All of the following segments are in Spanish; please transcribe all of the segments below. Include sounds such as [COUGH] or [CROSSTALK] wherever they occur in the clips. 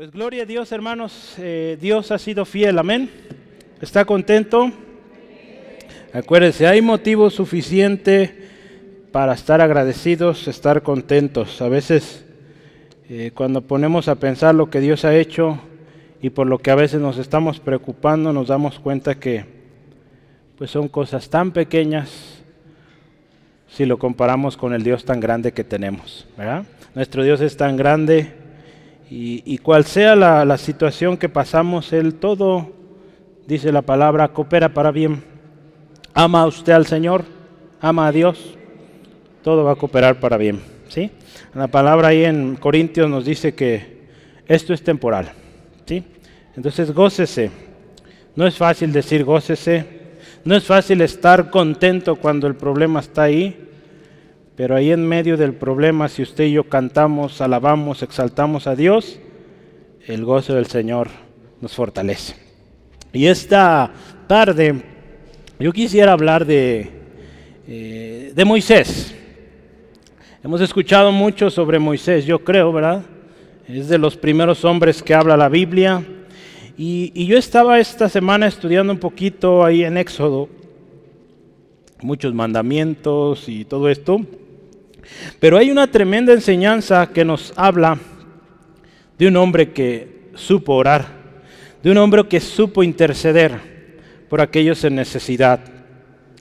Pues gloria a Dios, hermanos. Eh, Dios ha sido fiel, amén. ¿Está contento? Acuérdense, hay motivo suficiente para estar agradecidos, estar contentos. A veces, eh, cuando ponemos a pensar lo que Dios ha hecho y por lo que a veces nos estamos preocupando, nos damos cuenta que pues son cosas tan pequeñas si lo comparamos con el Dios tan grande que tenemos. Nuestro Dios es tan grande y, cual sea la, situación que pasamos, Él todo, dice la palabra, coopera para bien. Ama usted al Señor, ama a Dios, todo va a cooperar para bien. ¿sí? La palabra ahí en Corintios nos dice que esto es temporal. ¿sí? Entonces gócese. No es fácil decir gócese. No es fácil estar contento cuando el problema está ahí. Pero ahí en medio del problema, si usted y yo cantamos, alabamos, exaltamos a Dios, el gozo del Señor nos fortalece. Y esta tarde yo quisiera hablar de, eh, de Moisés. Hemos escuchado mucho sobre Moisés, yo creo, ¿verdad? Es de los primeros hombres que habla la Biblia. Y, y yo estaba esta semana estudiando un poquito ahí en Éxodo, muchos mandamientos y todo esto. Pero hay una tremenda enseñanza que nos habla de un hombre que supo orar, de un hombre que supo interceder por aquellos en necesidad.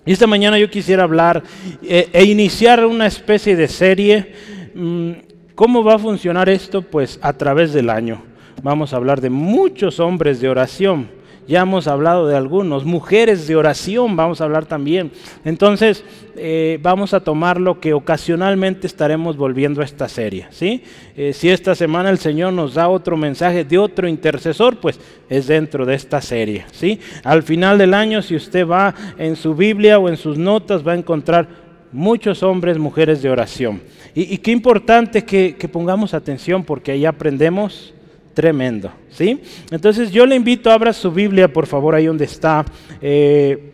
Y esta mañana yo quisiera hablar eh, e, iniciar una especie de serie. Mm, ¿Cómo va a funcionar esto? Pues a través del año. Vamos a hablar de muchos hombres de oración ya hemos hablado de algunos, mujeres de oración, vamos a hablar también. Entonces, eh, vamos a tomar lo que ocasionalmente estaremos volviendo a esta serie. ¿sí? Eh, si esta semana el Señor nos da otro mensaje de otro intercesor, pues es dentro de esta serie. ¿sí? Al final del año, si usted va en su Biblia o en sus notas, va a encontrar muchos hombres, mujeres de oración. Y, qué importante que, que pongamos atención porque ahí aprendemos tremendo, ¿sí? Entonces yo le invito, abra su Biblia, por favor, ahí donde está. Eh,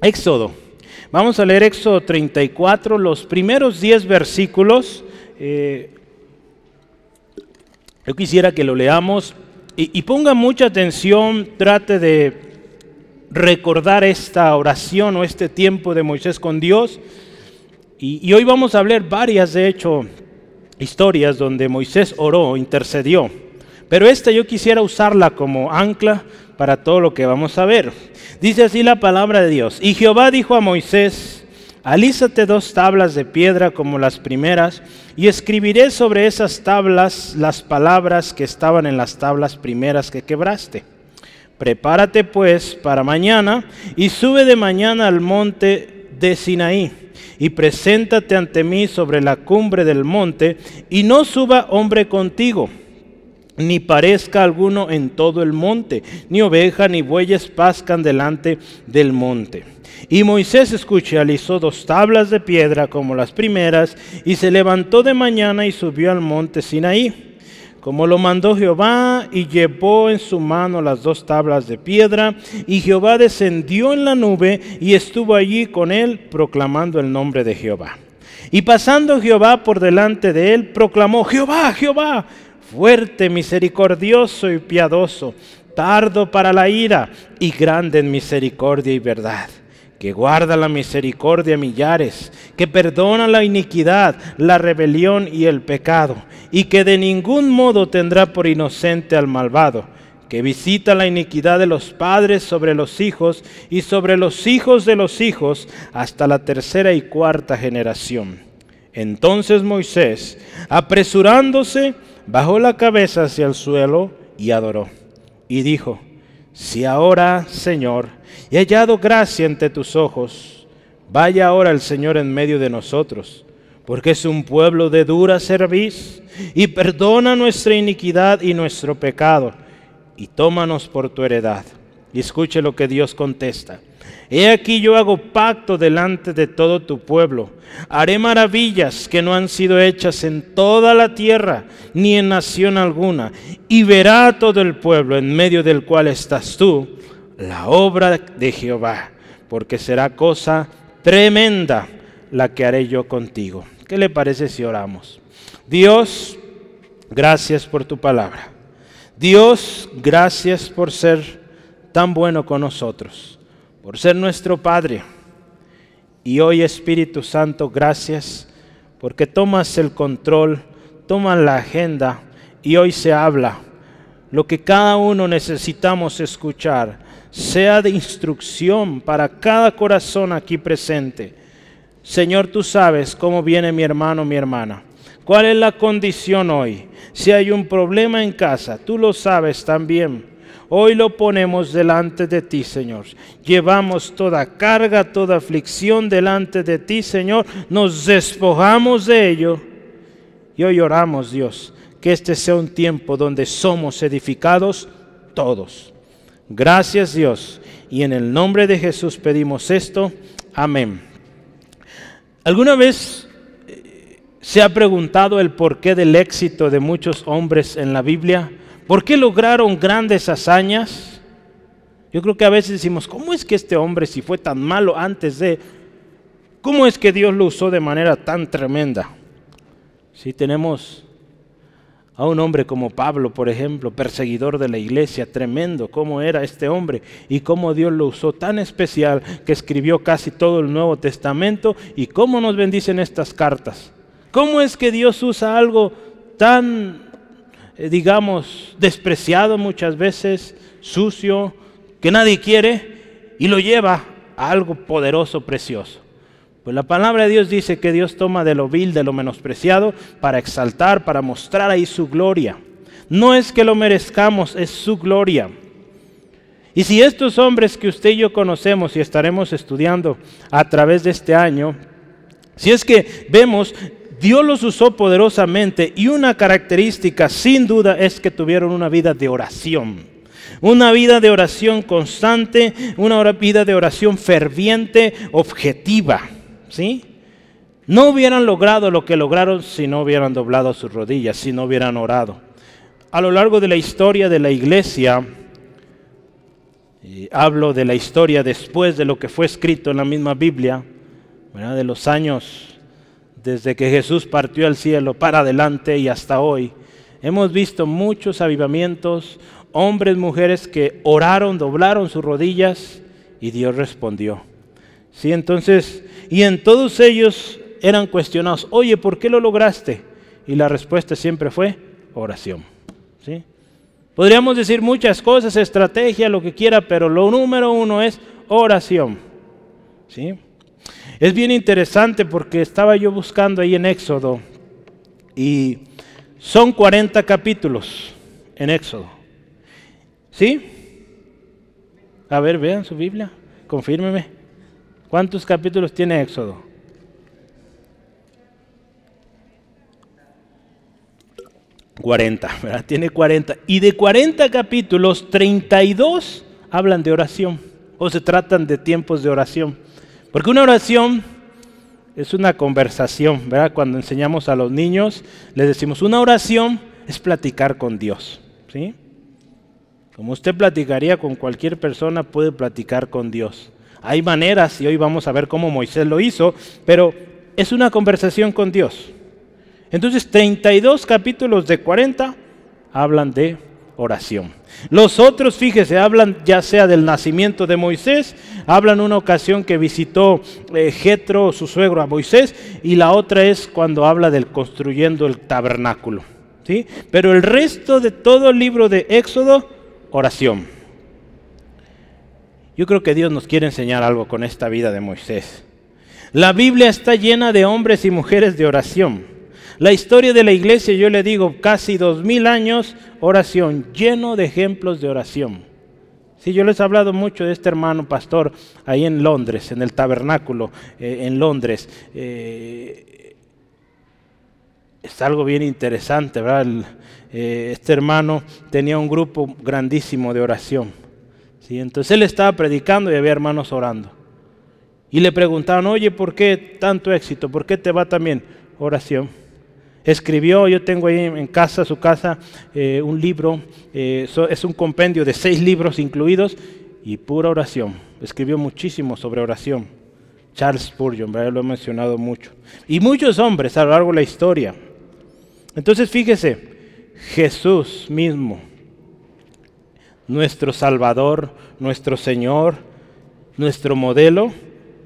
Éxodo. Vamos a leer Éxodo 34, los primeros 10 versículos. Eh, yo quisiera que lo leamos y, ponga mucha atención, trate de recordar esta oración o este tiempo de Moisés con Dios. Y, y hoy vamos a hablar varias, de hecho, historias donde Moisés oró, intercedió. Pero esta yo quisiera usarla como ancla para todo lo que vamos a ver. Dice así la palabra de Dios. Y Jehová dijo a Moisés, alízate dos tablas de piedra como las primeras, y escribiré sobre esas tablas las palabras que estaban en las tablas primeras que quebraste. Prepárate pues para mañana y sube de mañana al monte de Sinaí y preséntate ante mí sobre la cumbre del monte y no suba hombre contigo ni parezca alguno en todo el monte, ni oveja ni bueyes pascan delante del monte. Y Moisés escuché, alisó dos tablas de piedra como las primeras, y se levantó de mañana y subió al monte Sinaí, como lo mandó Jehová, y llevó en su mano las dos tablas de piedra, y Jehová descendió en la nube y estuvo allí con él, proclamando el nombre de Jehová. Y pasando Jehová por delante de él, proclamó, Jehová, Jehová, fuerte, misericordioso y piadoso, tardo para la ira y grande en misericordia y verdad, que guarda la misericordia millares, que perdona la iniquidad, la rebelión y el pecado, y que de ningún modo tendrá por inocente al malvado, que visita la iniquidad de los padres sobre los hijos y sobre los hijos de los hijos hasta la tercera y cuarta generación. Entonces Moisés, apresurándose, bajó la cabeza hacia el suelo y adoró. Y dijo, si ahora, Señor, he hallado gracia ante tus ojos, vaya ahora el Señor en medio de nosotros, porque es un pueblo de dura cerviz, y perdona nuestra iniquidad y nuestro pecado, y tómanos por tu heredad. Y escuche lo que Dios contesta. He aquí yo hago pacto delante de todo tu pueblo. Haré maravillas que no han sido hechas en toda la tierra, ni en nación alguna. Y verá todo el pueblo en medio del cual estás tú, la obra de Jehová, porque será cosa tremenda la que haré yo contigo. ¿Qué le parece si oramos? Dios, gracias por tu palabra. Dios, gracias por ser tan bueno con nosotros, por ser nuestro Padre. Y hoy Espíritu Santo, gracias porque tomas el control, tomas la agenda y hoy se habla lo que cada uno necesitamos escuchar, sea de instrucción para cada corazón aquí presente. Señor, tú sabes cómo viene mi hermano, mi hermana. ¿Cuál es la condición hoy? Si hay un problema en casa, tú lo sabes también. Hoy lo ponemos delante de ti, Señor. Llevamos toda carga, toda aflicción delante de ti, Señor. Nos despojamos de ello. Y hoy oramos, Dios, que este sea un tiempo donde somos edificados todos. Gracias, Dios. Y en el nombre de Jesús pedimos esto. Amén. ¿Alguna vez eh, se ha preguntado el porqué del éxito de muchos hombres en la Biblia? ¿Por qué lograron grandes hazañas? Yo creo que a veces decimos, ¿cómo es que este hombre, si fue tan malo antes de, cómo es que Dios lo usó de manera tan tremenda? Si tenemos a un hombre como Pablo, por ejemplo, perseguidor de la iglesia, tremendo, cómo era este hombre y cómo Dios lo usó tan especial que escribió casi todo el Nuevo Testamento y cómo nos bendicen estas cartas. ¿Cómo es que Dios usa algo tan digamos, despreciado muchas veces, sucio, que nadie quiere, y lo lleva a algo poderoso, precioso. Pues la palabra de Dios dice que Dios toma de lo vil, de lo menospreciado, para exaltar, para mostrar ahí su gloria. No es que lo merezcamos, es su gloria. Y si estos hombres que usted y yo conocemos y estaremos estudiando a través de este año, si es que vemos Dios los usó poderosamente y una característica sin duda es que tuvieron una vida de oración. Una vida de oración constante, una vida de oración ferviente, objetiva. ¿sí? No hubieran logrado lo que lograron si no hubieran doblado sus rodillas, si no hubieran orado. A lo largo de la historia de la iglesia, hablo de la historia después de lo que fue escrito en la misma Biblia, de los años desde que Jesús partió al cielo para adelante y hasta hoy, hemos visto muchos avivamientos, hombres, mujeres que oraron, doblaron sus rodillas y Dios respondió. Sí, entonces, y en todos ellos eran cuestionados, oye, ¿por qué lo lograste? Y la respuesta siempre fue oración. ¿sí? Podríamos decir muchas cosas, estrategia, lo que quiera, pero lo número uno es oración. ¿sí? Es bien interesante porque estaba yo buscando ahí en Éxodo y son 40 capítulos en Éxodo. ¿Sí? A ver, vean su Biblia, confírmeme. ¿Cuántos capítulos tiene Éxodo? Cuarenta, [LAUGHS] ¿verdad? Tiene 40. Y de 40 capítulos, 32 hablan de oración o se tratan de tiempos de oración. Porque una oración es una conversación, ¿verdad? Cuando enseñamos a los niños, les decimos, una oración es platicar con Dios, ¿sí? Como usted platicaría con cualquier persona, puede platicar con Dios. Hay maneras, y hoy vamos a ver cómo Moisés lo hizo, pero es una conversación con Dios. Entonces, 32 capítulos de 40 hablan de oración. Los otros, fíjese, hablan ya sea del nacimiento de Moisés, hablan una ocasión que visitó eh, su suegro, a Moisés, y la otra es cuando habla del construyendo el tabernáculo. ¿sí? Pero el resto de todo el libro de Éxodo, oración. Yo creo que Dios nos quiere enseñar algo con esta vida de Moisés. La Biblia está llena de hombres y mujeres de oración. La historia de la iglesia, yo le digo, casi dos mil años, oración, lleno de ejemplos de oración. Sí, yo les he hablado mucho de este hermano pastor ahí en Londres, en el tabernáculo eh, en Londres. Eh, es algo bien interesante, ¿verdad? Eh, este hermano tenía un grupo grandísimo de oración. ¿sí? Entonces él estaba predicando y había hermanos orando. Y le preguntaban, oye, ¿por qué tanto éxito? ¿Por qué te va también? Oración. Escribió, yo tengo ahí en casa, su casa, eh, un libro, eh, es un compendio de seis libros incluidos y pura oración. Escribió muchísimo sobre oración. Charles Spurgeon, lo he mencionado mucho. Y muchos hombres a lo largo de la historia. Entonces fíjese, Jesús mismo nuestro Salvador, nuestro Señor, nuestro modelo,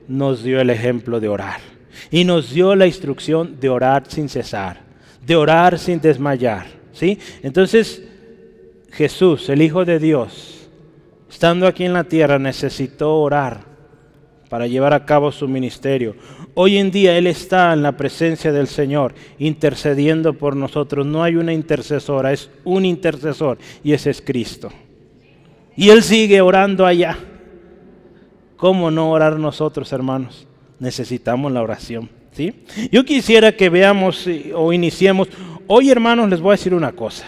nos dio el ejemplo de orar. Y nos dio la instrucción de orar sin cesar, de orar sin desmayar. ¿sí? Entonces, Jesús, el Hijo de Dios, estando aquí en la tierra, necesitó orar para llevar a cabo su ministerio. Hoy en día Él está en la presencia del Señor, intercediendo por nosotros. No hay una intercesora, es un intercesor y ese es Cristo. Y Él sigue orando allá. ¿Cómo no orar nosotros, hermanos? Necesitamos la oración. Yo quisiera que veamos eh, o iniciemos. Hoy, hermanos, les voy a decir una cosa.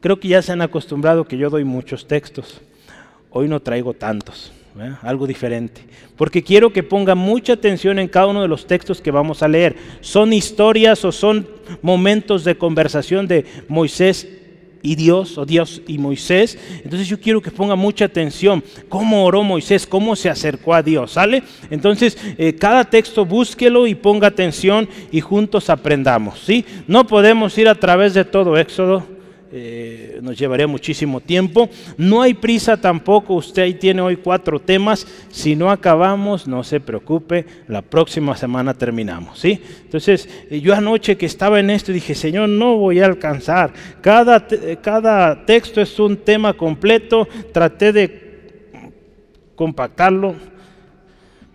Creo que ya se han acostumbrado que yo doy muchos textos. Hoy no traigo tantos algo diferente. Porque quiero que ponga mucha atención en cada uno de los textos que vamos a leer. Son historias o son momentos de conversación de Moisés y Dios, o Dios y Moisés. Entonces yo quiero que ponga mucha atención. ¿Cómo oró Moisés? ¿Cómo se acercó a Dios? ¿Sale? Entonces eh, cada texto búsquelo y ponga atención y juntos aprendamos. ¿sí? No podemos ir a través de todo Éxodo eh, nos llevaría muchísimo tiempo. No hay prisa tampoco, usted ahí tiene hoy cuatro temas. Si no acabamos, no se preocupe, la próxima semana terminamos. ¿sí? Entonces, eh, yo anoche que estaba en esto dije, Señor, no voy a alcanzar. Cada, cada texto es un tema completo, traté de compactarlo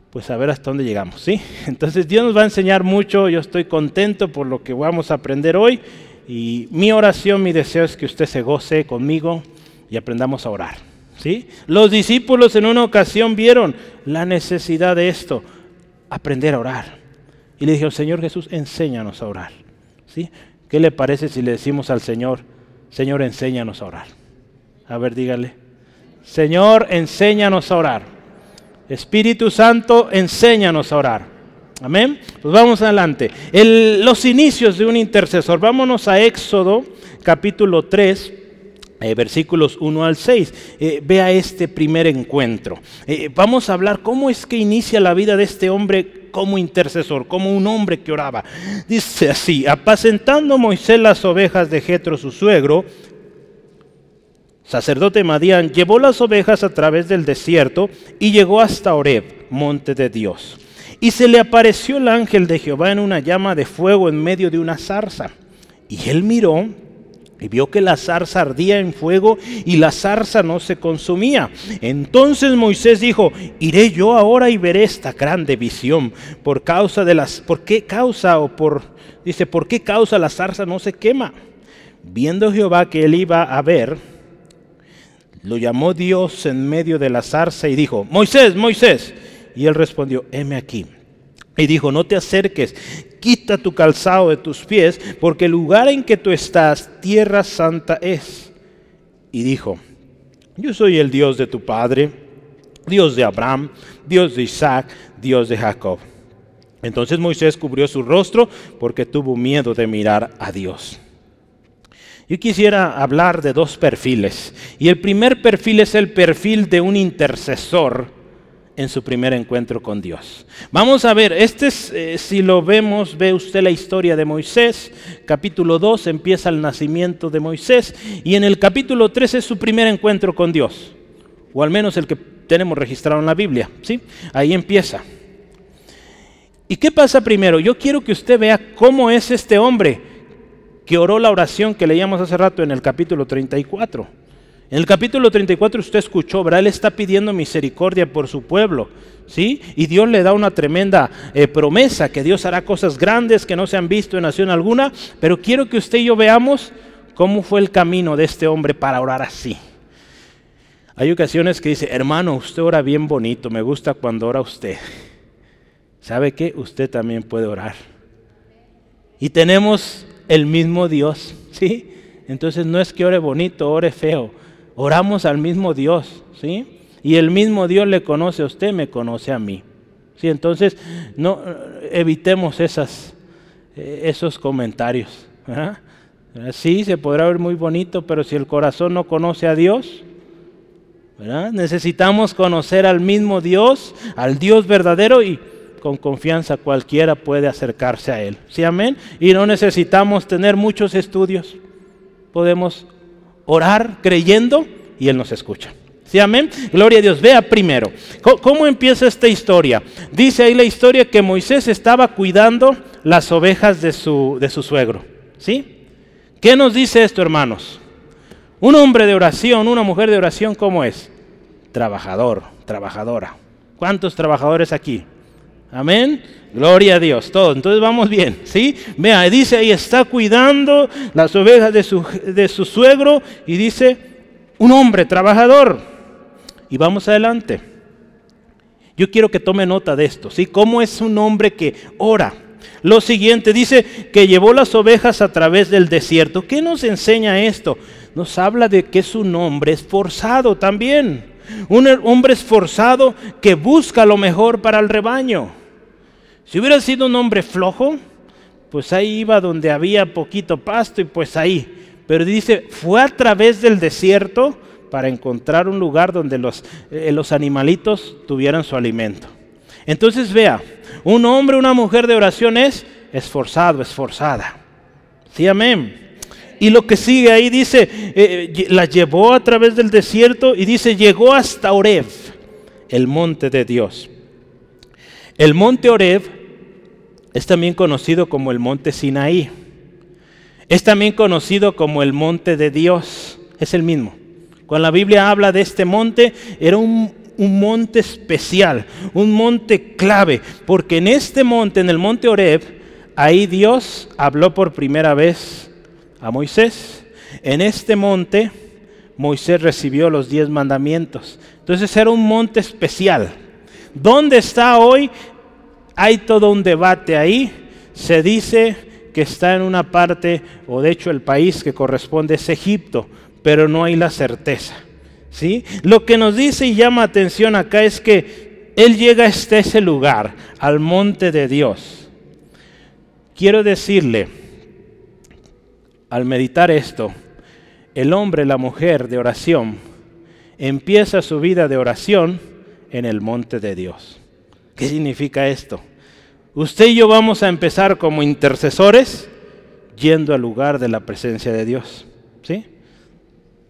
pues a ver hasta dónde llegamos, ¿sí? Entonces Dios nos va a enseñar mucho, yo estoy contento por lo que vamos a aprender hoy y mi oración, mi deseo es que usted se goce conmigo y aprendamos a orar. ¿sí? Los discípulos en una ocasión vieron la necesidad de esto, aprender a orar. Y le dijeron, Señor Jesús, enséñanos a orar. ¿sí? ¿Qué le parece si le decimos al Señor, Señor, enséñanos a orar? A ver, dígale. Señor, enséñanos a orar. Espíritu Santo, enséñanos a orar. Amén. Pues vamos adelante. los inicios de un intercesor. Vámonos a Éxodo capítulo 3. Eh, versículos 1 al 6. Eh, vea este primer encuentro. Eh, vamos a hablar cómo es que inicia la vida de este hombre como intercesor, como un hombre que oraba. Dice así, apacentando Moisés las ovejas de Jetro su suegro, sacerdote Madián, llevó las ovejas a través del desierto y llegó hasta Oreb, monte de Dios. Y se le apareció el ángel de Jehová en una llama de fuego en medio de una zarza. Y él miró y vio que la zarza ardía en fuego y la zarza no se consumía. Entonces Moisés dijo, iré yo ahora y veré esta grande visión. Por causa de las, ¿por qué causa o por, dice, por qué causa la zarza no se quema? Viendo Jehová que él iba a ver, lo llamó Dios en medio de la zarza y dijo, Moisés, Moisés. Y él respondió, heme aquí. Y dijo, no te acerques, quita tu calzado de tus pies, porque el lugar en que tú estás, tierra santa es. Y dijo, yo soy el Dios de tu padre, Dios de Abraham, Dios de Isaac, Dios de Jacob. Entonces Moisés cubrió su rostro porque tuvo miedo de mirar a Dios. Yo quisiera hablar de dos perfiles. Y el primer perfil es el perfil de un intercesor en su primer encuentro con Dios. Vamos a ver, este es, eh, si lo vemos, ve usted la historia de Moisés, capítulo 2 empieza el nacimiento de Moisés y en el capítulo 3 es su primer encuentro con Dios, o al menos el que tenemos registrado en la Biblia, ¿sí? Ahí empieza. ¿Y qué pasa primero? Yo quiero que usted vea cómo es este hombre que oró la oración que leíamos hace rato en el capítulo 34. En el capítulo 34 usted escuchó, ¿verdad? Él está pidiendo misericordia por su pueblo, ¿sí? Y Dios le da una tremenda eh, promesa, que Dios hará cosas grandes que no se han visto en nación alguna, pero quiero que usted y yo veamos cómo fue el camino de este hombre para orar así. Hay ocasiones que dice, hermano, usted ora bien bonito, me gusta cuando ora usted. ¿Sabe qué? Usted también puede orar. Y tenemos el mismo Dios, ¿sí? Entonces no es que ore bonito, ore feo oramos al mismo Dios, ¿sí? Y el mismo Dios le conoce a usted, me conoce a mí. ¿Sí? Entonces, no evitemos esas, eh, esos comentarios. Sí, se podrá ver muy bonito, pero si el corazón no conoce a Dios, necesitamos conocer al mismo Dios, al Dios verdadero y con confianza cualquiera puede acercarse a Él. ¿Sí, amén? Y no necesitamos tener muchos estudios. Podemos orar creyendo y Él nos escucha. ¿Sí, amén? Gloria a Dios. Vea primero, ¿cómo, empieza esta historia? Dice ahí la historia que Moisés estaba cuidando las ovejas de su, de su suegro. ¿Sí? ¿Qué nos dice esto, hermanos? Un hombre de oración, una mujer de oración, ¿cómo es? Trabajador, trabajadora. ¿Cuántos trabajadores aquí? Amén. Gloria a Dios. Todo. Entonces vamos bien. ¿sí? Vea, dice ahí, está cuidando las ovejas de su, de su suegro y dice, un hombre trabajador. Y vamos adelante. Yo quiero que tome nota de esto. ¿sí? ¿Cómo es un hombre que ora? Lo siguiente, dice que llevó las ovejas a través del desierto. ¿Qué nos enseña esto? Nos habla de que es un hombre esforzado también. Un hombre esforzado que busca lo mejor para el rebaño. Si hubiera sido un hombre flojo, pues ahí iba donde había poquito pasto y pues ahí. Pero dice, fue a través del desierto para encontrar un lugar donde los, eh, los animalitos tuvieran su alimento. Entonces vea, un hombre, una mujer de oración es esforzado, esforzada. Sí, amén. Y lo que sigue ahí dice, eh, la llevó a través del desierto y dice, llegó hasta Oreb, el monte de Dios. El monte Oreb es también conocido como el monte Sinaí. Es también conocido como el monte de Dios. Es el mismo. Cuando la Biblia habla de este monte, era un, un monte especial, un monte clave, porque en este monte, en el monte Oreb, ahí Dios habló por primera vez a Moisés. En este monte Moisés recibió los diez mandamientos. Entonces era un monte especial. ¿Dónde está hoy? Hay todo un debate ahí. Se dice que está en una parte, o de hecho el país que corresponde es Egipto, pero no hay la certeza. ¿sí? Lo que nos dice y llama atención acá es que Él llega hasta ese lugar, al monte de Dios. Quiero decirle, al meditar esto, el hombre, la mujer de oración, empieza su vida de oración en el monte de Dios. ¿Qué significa esto? Usted y yo vamos a empezar como intercesores yendo al lugar de la presencia de Dios. ¿Sí?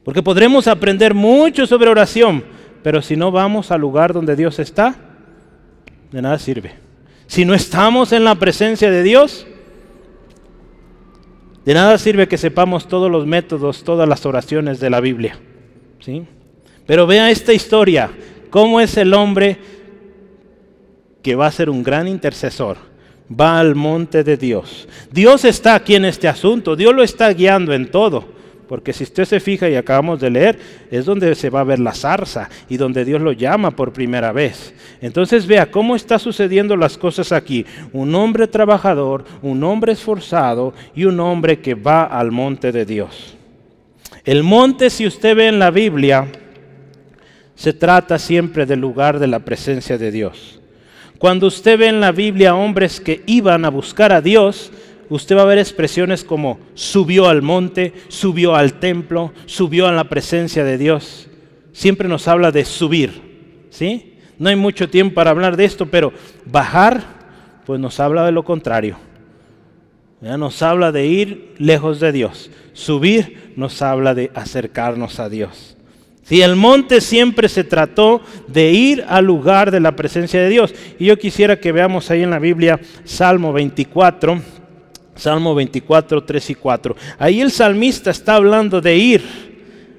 Porque podremos aprender mucho sobre oración, pero si no vamos al lugar donde Dios está, de nada sirve. Si no estamos en la presencia de Dios, de nada sirve que sepamos todos los métodos, todas las oraciones de la Biblia. ¿sí? Pero vea esta historia, cómo es el hombre que va a ser un gran intercesor. Va al monte de Dios. Dios está aquí en este asunto, Dios lo está guiando en todo. Porque si usted se fija y acabamos de leer, es donde se va a ver la zarza y donde Dios lo llama por primera vez. Entonces vea cómo está sucediendo las cosas aquí. Un hombre trabajador, un hombre esforzado y un hombre que va al monte de Dios. El monte, si usted ve en la Biblia, se trata siempre del lugar de la presencia de Dios. Cuando usted ve en la Biblia hombres que iban a buscar a Dios, usted va a ver expresiones como subió al monte, subió al templo, subió a la presencia de Dios. Siempre nos habla de subir, ¿sí? No hay mucho tiempo para hablar de esto, pero bajar, pues nos habla de lo contrario. Ya nos habla de ir lejos de Dios. Subir nos habla de acercarnos a Dios. Si el monte siempre se trató de ir al lugar de la presencia de Dios. Y yo quisiera que veamos ahí en la Biblia Salmo 24 Salmo 24, 3 y 4. Ahí el salmista está hablando de ir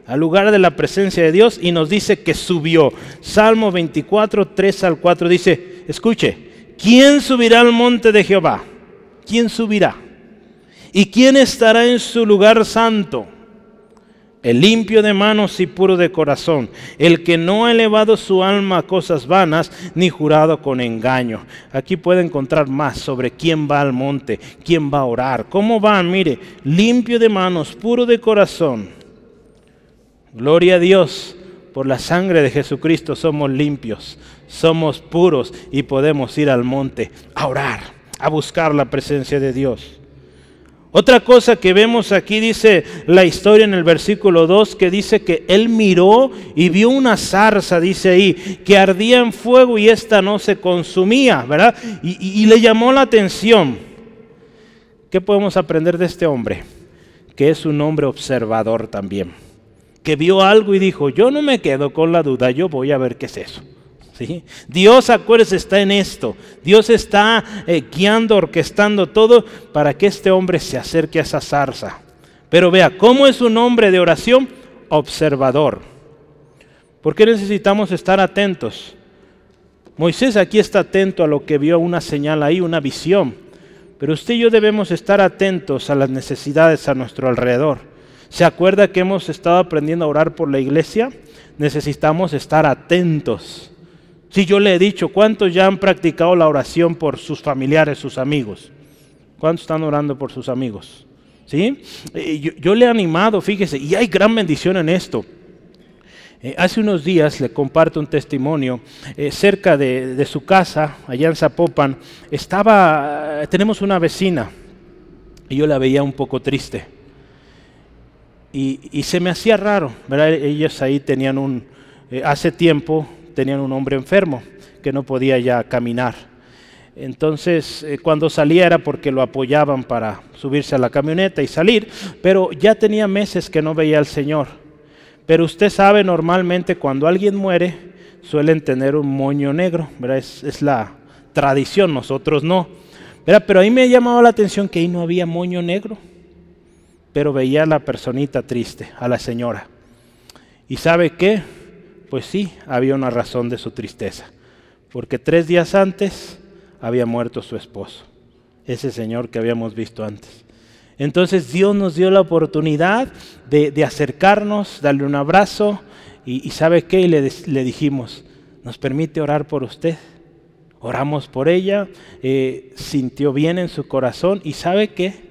al lugar de la presencia de Dios y nos dice que subió. Salmo 24, 3 al 4 dice, escuche, ¿quién subirá al monte de Jehová? ¿Quién subirá? ¿Y quién estará en su lugar santo? El limpio de manos y puro de corazón, el que no ha elevado su alma a cosas vanas, ni jurado con engaño. Aquí puede encontrar más sobre quién va al monte, quién va a orar, cómo va, mire, limpio de manos, puro de corazón. Gloria a Dios, por la sangre de Jesucristo somos limpios, somos puros y podemos ir al monte a orar, a buscar la presencia de Dios. Otra cosa que vemos aquí dice la historia en el versículo 2 que dice que él miró y vio una zarza, dice ahí, que ardía en fuego y esta no se consumía, ¿verdad? Y, y le llamó la atención. ¿Qué podemos aprender de este hombre? Que es un hombre observador también. que vio algo y dijo, yo no me quedo con la duda, yo voy a ver qué es eso. ¿Sí? Dios, acuérdese, está en esto. Dios está eh, guiando, orquestando todo para que este hombre se acerque a esa zarza. Pero vea, ¿cómo es un hombre de oración? Observador. ¿Por qué necesitamos estar atentos? Moisés aquí está atento a lo que vio, una señal ahí, una visión. Pero usted y yo debemos estar atentos a las necesidades a nuestro alrededor. ¿Se acuerda que hemos estado aprendiendo a orar por la iglesia? Necesitamos estar atentos. Si yo le he dicho, ¿cuántos ya han practicado la oración por sus familiares, sus amigos? ¿Cuántos están orando por sus amigos? ¿Sí? Yo, yo le he animado, fíjese, y hay gran bendición en esto. Eh, hace unos días le comparto un testimonio eh, cerca de, su casa, allá en Zapopan, estaba, eh, tenemos una vecina y yo la veía un poco triste. Y, se me hacía raro, ¿verdad? Ellos ahí tenían un, hace tiempo tenían un hombre enfermo que no podía ya caminar. Entonces, cuando salía era porque lo apoyaban para subirse a la camioneta y salir, pero ya tenía meses que no veía al Señor. Pero usted sabe, normalmente cuando alguien muere, suelen tener un moño negro. Es, la tradición, nosotros no. Pero ahí me ha llamado la atención que ahí no había moño negro, pero veía a la personita triste, a la señora. ¿Y sabe qué? Pues sí, había una razón de su tristeza, porque tres días antes había muerto su esposo, ese señor que habíamos visto antes. Entonces Dios nos dio la oportunidad de, acercarnos, darle un abrazo y, ¿sabe qué? Y le, dijimos, ¿nos permite orar por usted? Oramos por ella, eh, sintió bien en su corazón y ¿sabe qué?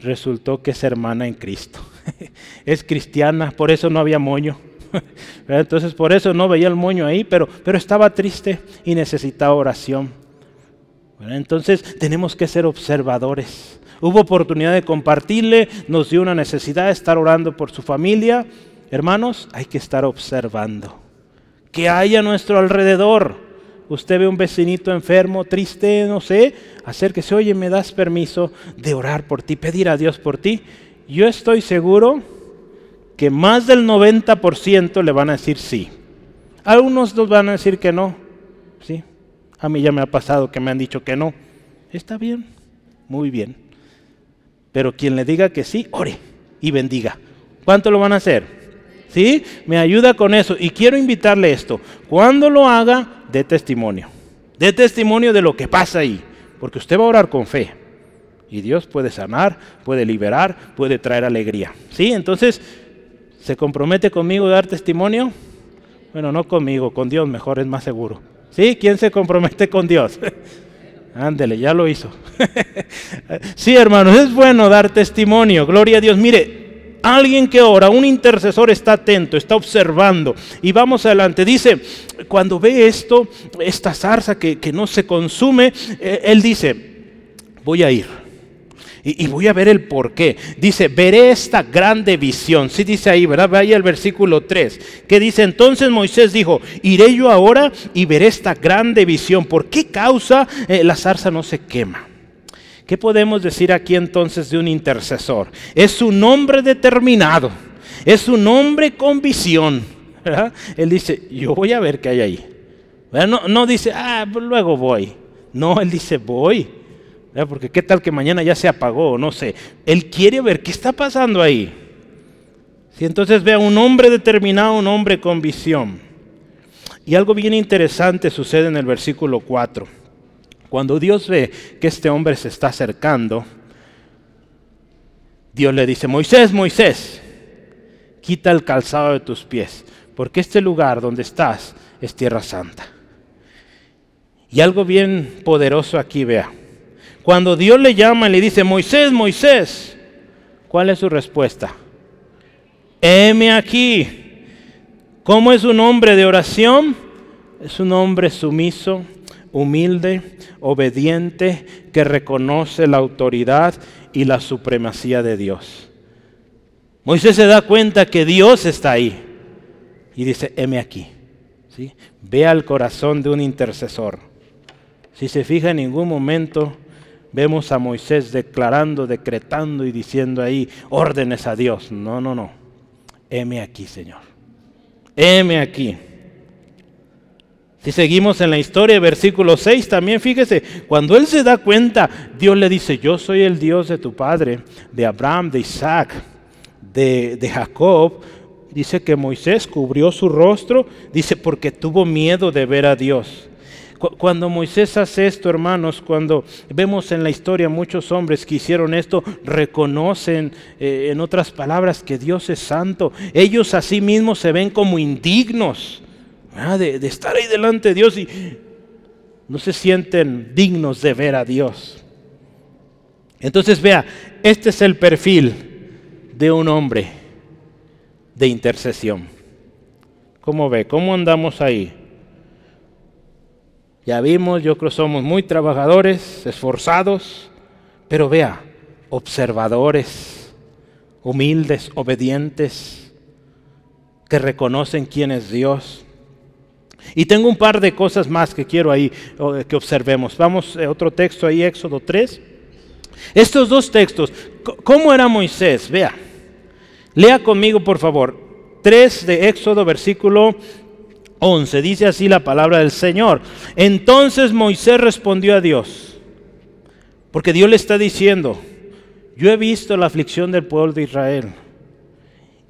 Resultó que es hermana en Cristo. [LAUGHS] es cristiana, por eso no había moño. [LAUGHS] Entonces por eso no veía el moño ahí, pero, pero estaba triste y necesitaba oración. Entonces tenemos que ser observadores hubo oportunidad de compartirle, nos dio una necesidad de estar orando por su familia. Hermanos, hay que estar observando. Que hay a nuestro alrededor. Usted ve un vecinito enfermo, triste, no sé, acérquese, oye, ¿me das permiso de orar por ti, pedir a Dios por ti? Yo estoy seguro que más del 90% le van a decir sí. Algunos nos van a decir que no. Sí. A mí ya me ha pasado que me han dicho que no. Está bien, muy bien. Pero quien le diga que sí, ore y bendiga. ¿Cuánto lo van a hacer? ¿Sí? Me ayuda con eso. Y quiero invitarle esto. Cuando lo haga, dé testimonio. Dé testimonio de lo que pasa ahí. Porque usted va a orar con fe. Y Dios puede sanar, puede liberar, puede traer alegría. ¿Sí? Entonces, ¿se compromete conmigo a dar testimonio? Bueno, no conmigo, con Dios mejor, es más seguro. ¿Sí? ¿Quién se compromete con Dios? [LAUGHS] Ándele, ya lo hizo. [LAUGHS] sí, hermanos, es bueno dar testimonio. Gloria a Dios. Mire, alguien que ora, un intercesor está atento, está observando. Y vamos adelante. Dice, cuando ve esto, esta zarza que, que no se consume, eh, él dice, voy a ir. Y, voy a ver el por qué. Dice, veré esta grande visión. Sí dice ahí, ¿verdad? Vaya el versículo 3. Que dice, entonces Moisés dijo, iré yo ahora y veré esta grande visión. ¿Por qué causa eh, la zarza no se quema? ¿Qué podemos decir aquí entonces de un intercesor? Es un hombre determinado. Es un hombre con visión. Él dice, yo voy a ver qué hay ahí. No, no dice, ah, luego voy. No, él dice, voy. Porque qué tal que mañana ya se apagó, no sé. Él quiere ver qué está pasando ahí. Si entonces ve a un hombre determinado, un hombre con visión. Y algo bien interesante sucede en el versículo 4. Cuando Dios ve que este hombre se está acercando, Dios le dice, Moisés, Moisés, quita el calzado de tus pies, porque este lugar donde estás es tierra santa. Y algo bien poderoso aquí, vea. Cuando Dios le llama y le dice, Moisés, Moisés, ¿cuál es su respuesta? Heme aquí. ¿Cómo es un hombre de oración? Es un hombre sumiso, humilde, obediente, que reconoce la autoridad y la supremacía de Dios. Moisés se da cuenta que Dios está ahí y dice, heme aquí. ¿Sí? Ve al corazón de un intercesor. Si se fija en ningún momento, vemos a Moisés declarando, decretando y diciendo ahí órdenes a Dios. No, no, no. heme aquí, Señor. Heme aquí. Si seguimos en la historia, versículo 6, también fíjese, cuando él se da cuenta, Dios le dice, yo soy el Dios de tu padre, de Abraham, de Isaac, de, de Jacob. Dice que Moisés cubrió su rostro, dice, porque tuvo miedo de ver a Dios. Cuando Moisés hace esto, hermanos, cuando vemos en la historia muchos hombres que hicieron esto, reconocen, eh, en otras palabras, que Dios es santo. Ellos a sí mismos se ven como indignos de, de estar ahí delante de Dios y no se sienten dignos de ver a Dios. Entonces vea, este es el perfil de un hombre de intercesión. ¿Cómo ve? ¿Cómo andamos ahí? Ya vimos, yo creo somos muy trabajadores, esforzados, pero vea, observadores, humildes, obedientes, que reconocen quién es Dios. Y tengo un par de cosas más que quiero ahí que observemos. Vamos a eh, otro texto ahí, Éxodo 3. Estos dos textos, ¿cómo era Moisés? Vea, lea conmigo por favor. 3 de Éxodo, versículo 11. Dice así la palabra del Señor. Entonces Moisés respondió a Dios, porque Dios le está diciendo, yo he visto la aflicción del pueblo de Israel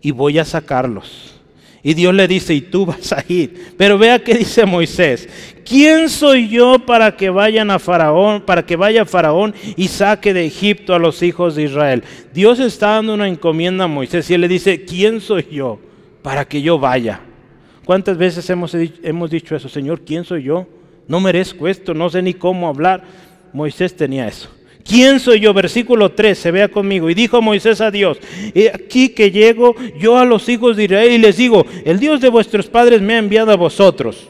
y voy a sacarlos. Y Dios le dice, y tú vas a ir. Pero vea qué dice Moisés. ¿Quién soy yo para que vayan a Faraón, para que vaya Faraón y saque de Egipto a los hijos de Israel? Dios está dando una encomienda a Moisés y él le dice, ¿quién soy yo para que yo vaya? ¿Cuántas veces hemos, hemos dicho eso? Señor, ¿quién soy yo? No merezco esto, no sé ni cómo hablar. Moisés tenía eso. ¿Quién soy yo? Versículo 3, se vea conmigo. Y dijo Moisés a Dios, aquí que llego yo a los hijos de Israel y les digo, el Dios de vuestros padres me ha enviado a vosotros.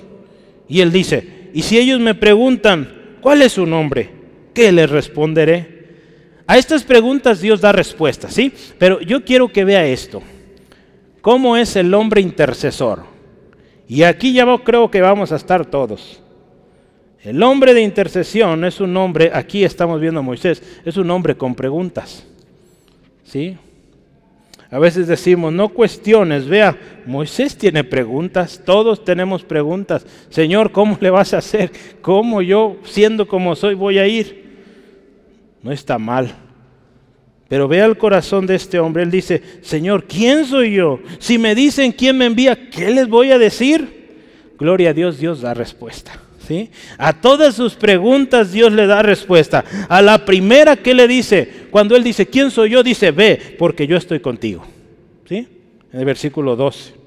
Y él dice, y si ellos me preguntan, ¿cuál es su nombre? ¿Qué les responderé? A estas preguntas Dios da respuesta, ¿sí? Pero yo quiero que vea esto. ¿Cómo es el hombre intercesor? Y aquí ya creo que vamos a estar todos. El hombre de intercesión es un hombre, aquí estamos viendo a Moisés, es un hombre con preguntas. ¿Sí? A veces decimos, no cuestiones, vea, Moisés tiene preguntas, todos tenemos preguntas. Señor, ¿cómo le vas a hacer? ¿Cómo yo, siendo como soy, voy a ir? No está mal. Pero vea el corazón de este hombre. Él dice, Señor, ¿quién soy yo? Si me dicen quién me envía, ¿qué les voy a decir? Gloria a Dios, Dios da respuesta. ¿sí? A todas sus preguntas Dios le da respuesta. A la primera que le dice, cuando él dice, ¿quién soy yo? Dice, ve, porque yo estoy contigo. ¿Sí? En el versículo 12.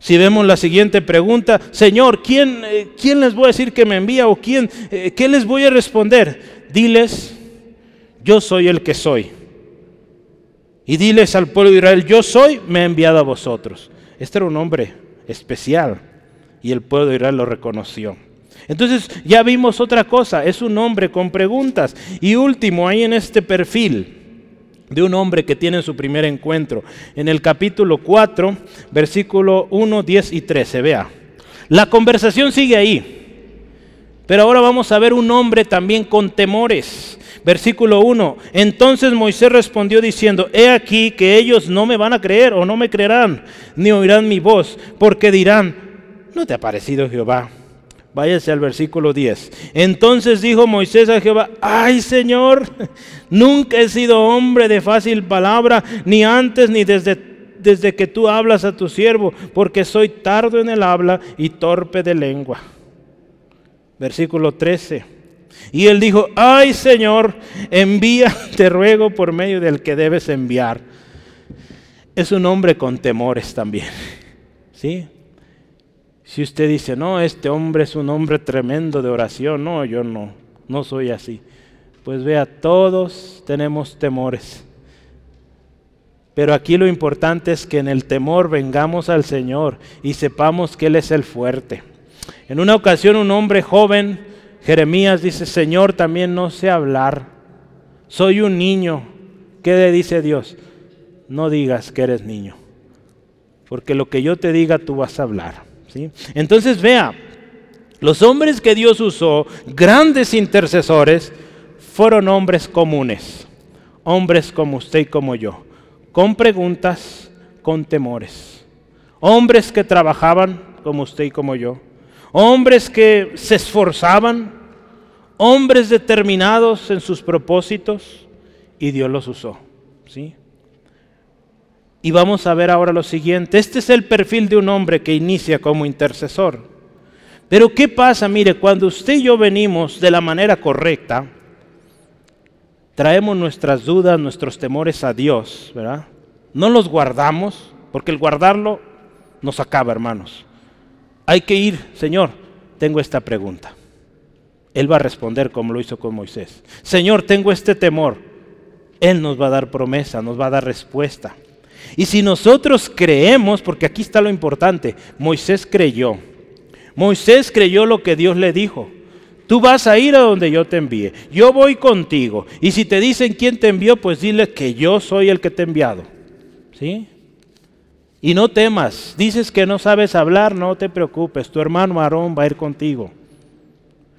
Si vemos la siguiente pregunta, Señor, ¿quién, eh, ¿quién les voy a decir que me envía o quién, eh, qué les voy a responder? Diles yo soy el que soy. Y diles al pueblo de Israel, yo soy, me he enviado a vosotros. Este era un hombre especial y el pueblo de Israel lo reconoció. Entonces ya vimos otra cosa, es un hombre con preguntas. Y último, ahí en este perfil de un hombre que tiene su primer encuentro, en el capítulo 4, versículo 1, 10 y 13, vea. La conversación sigue ahí. Pero ahora vamos a ver un hombre también con temores. Versículo 1. Entonces Moisés respondió diciendo, he aquí que ellos no me van a creer o no me creerán, ni oirán mi voz, porque dirán, ¿no te ha parecido Jehová? Váyase al versículo 10. Entonces dijo Moisés a Jehová, ay Señor, nunca he sido hombre de fácil palabra, ni antes ni desde, desde que tú hablas a tu siervo, porque soy tardo en el habla y torpe de lengua. Versículo 13. Y él dijo, ay Señor, envía, [LAUGHS] te ruego por medio del que debes enviar. Es un hombre con temores también. [LAUGHS] ¿Sí? Si usted dice, no, este hombre es un hombre tremendo de oración, no, yo no, no soy así. Pues vea, todos tenemos temores. Pero aquí lo importante es que en el temor vengamos al Señor y sepamos que Él es el fuerte. En una ocasión un hombre joven Jeremías dice, Señor, también no sé hablar. Soy un niño. ¿Qué le dice Dios? No digas que eres niño. Porque lo que yo te diga tú vas a hablar. ¿sí? Entonces vea, los hombres que Dios usó, grandes intercesores, fueron hombres comunes. Hombres como usted y como yo. Con preguntas, con temores. Hombres que trabajaban como usted y como yo. Hombres que se esforzaban. Hombres determinados en sus propósitos. Y Dios los usó. ¿sí? Y vamos a ver ahora lo siguiente. Este es el perfil de un hombre que inicia como intercesor. Pero ¿qué pasa? Mire, cuando usted y yo venimos de la manera correcta, traemos nuestras dudas, nuestros temores a Dios, ¿verdad? No los guardamos, porque el guardarlo nos acaba, hermanos. Hay que ir, Señor, tengo esta pregunta. Él va a responder como lo hizo con Moisés. Señor, tengo este temor. Él nos va a dar promesa, nos va a dar respuesta. Y si nosotros creemos, porque aquí está lo importante, Moisés creyó. Moisés creyó lo que Dios le dijo. Tú vas a ir a donde yo te envíe. Yo voy contigo. Y si te dicen quién te envió, pues dile que yo soy el que te he enviado. ¿Sí? Y no temas. Dices que no sabes hablar, no te preocupes. Tu hermano Aarón va a ir contigo.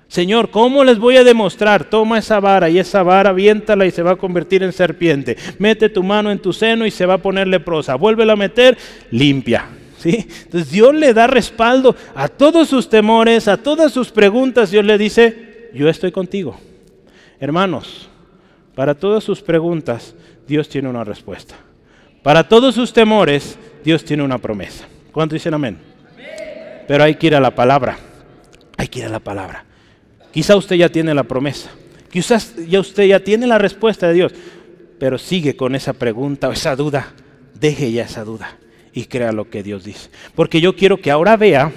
Señor, ¿cómo les voy a demostrar? Toma esa vara y esa vara aviéntala y se va a convertir en serpiente. Mete tu mano en tu seno y se va a poner leprosa. Vuélvela a meter, limpia. Entonces Dios le da respaldo a todos sus temores, a todas sus preguntas. Dios le dice, yo estoy contigo. Hermanos, para todas sus preguntas, Dios tiene una respuesta. Para todos sus temores, Dios tiene una promesa. ¿Cuánto dicen amén? Pero hay que ir a la palabra. Hay que ir a la palabra. Quizá usted ya tiene la promesa. Quizás ya usted ya tiene la respuesta de Dios. Pero sigue con esa pregunta o esa duda. Deje ya esa duda y crea lo que Dios dice. Porque yo quiero que ahora vea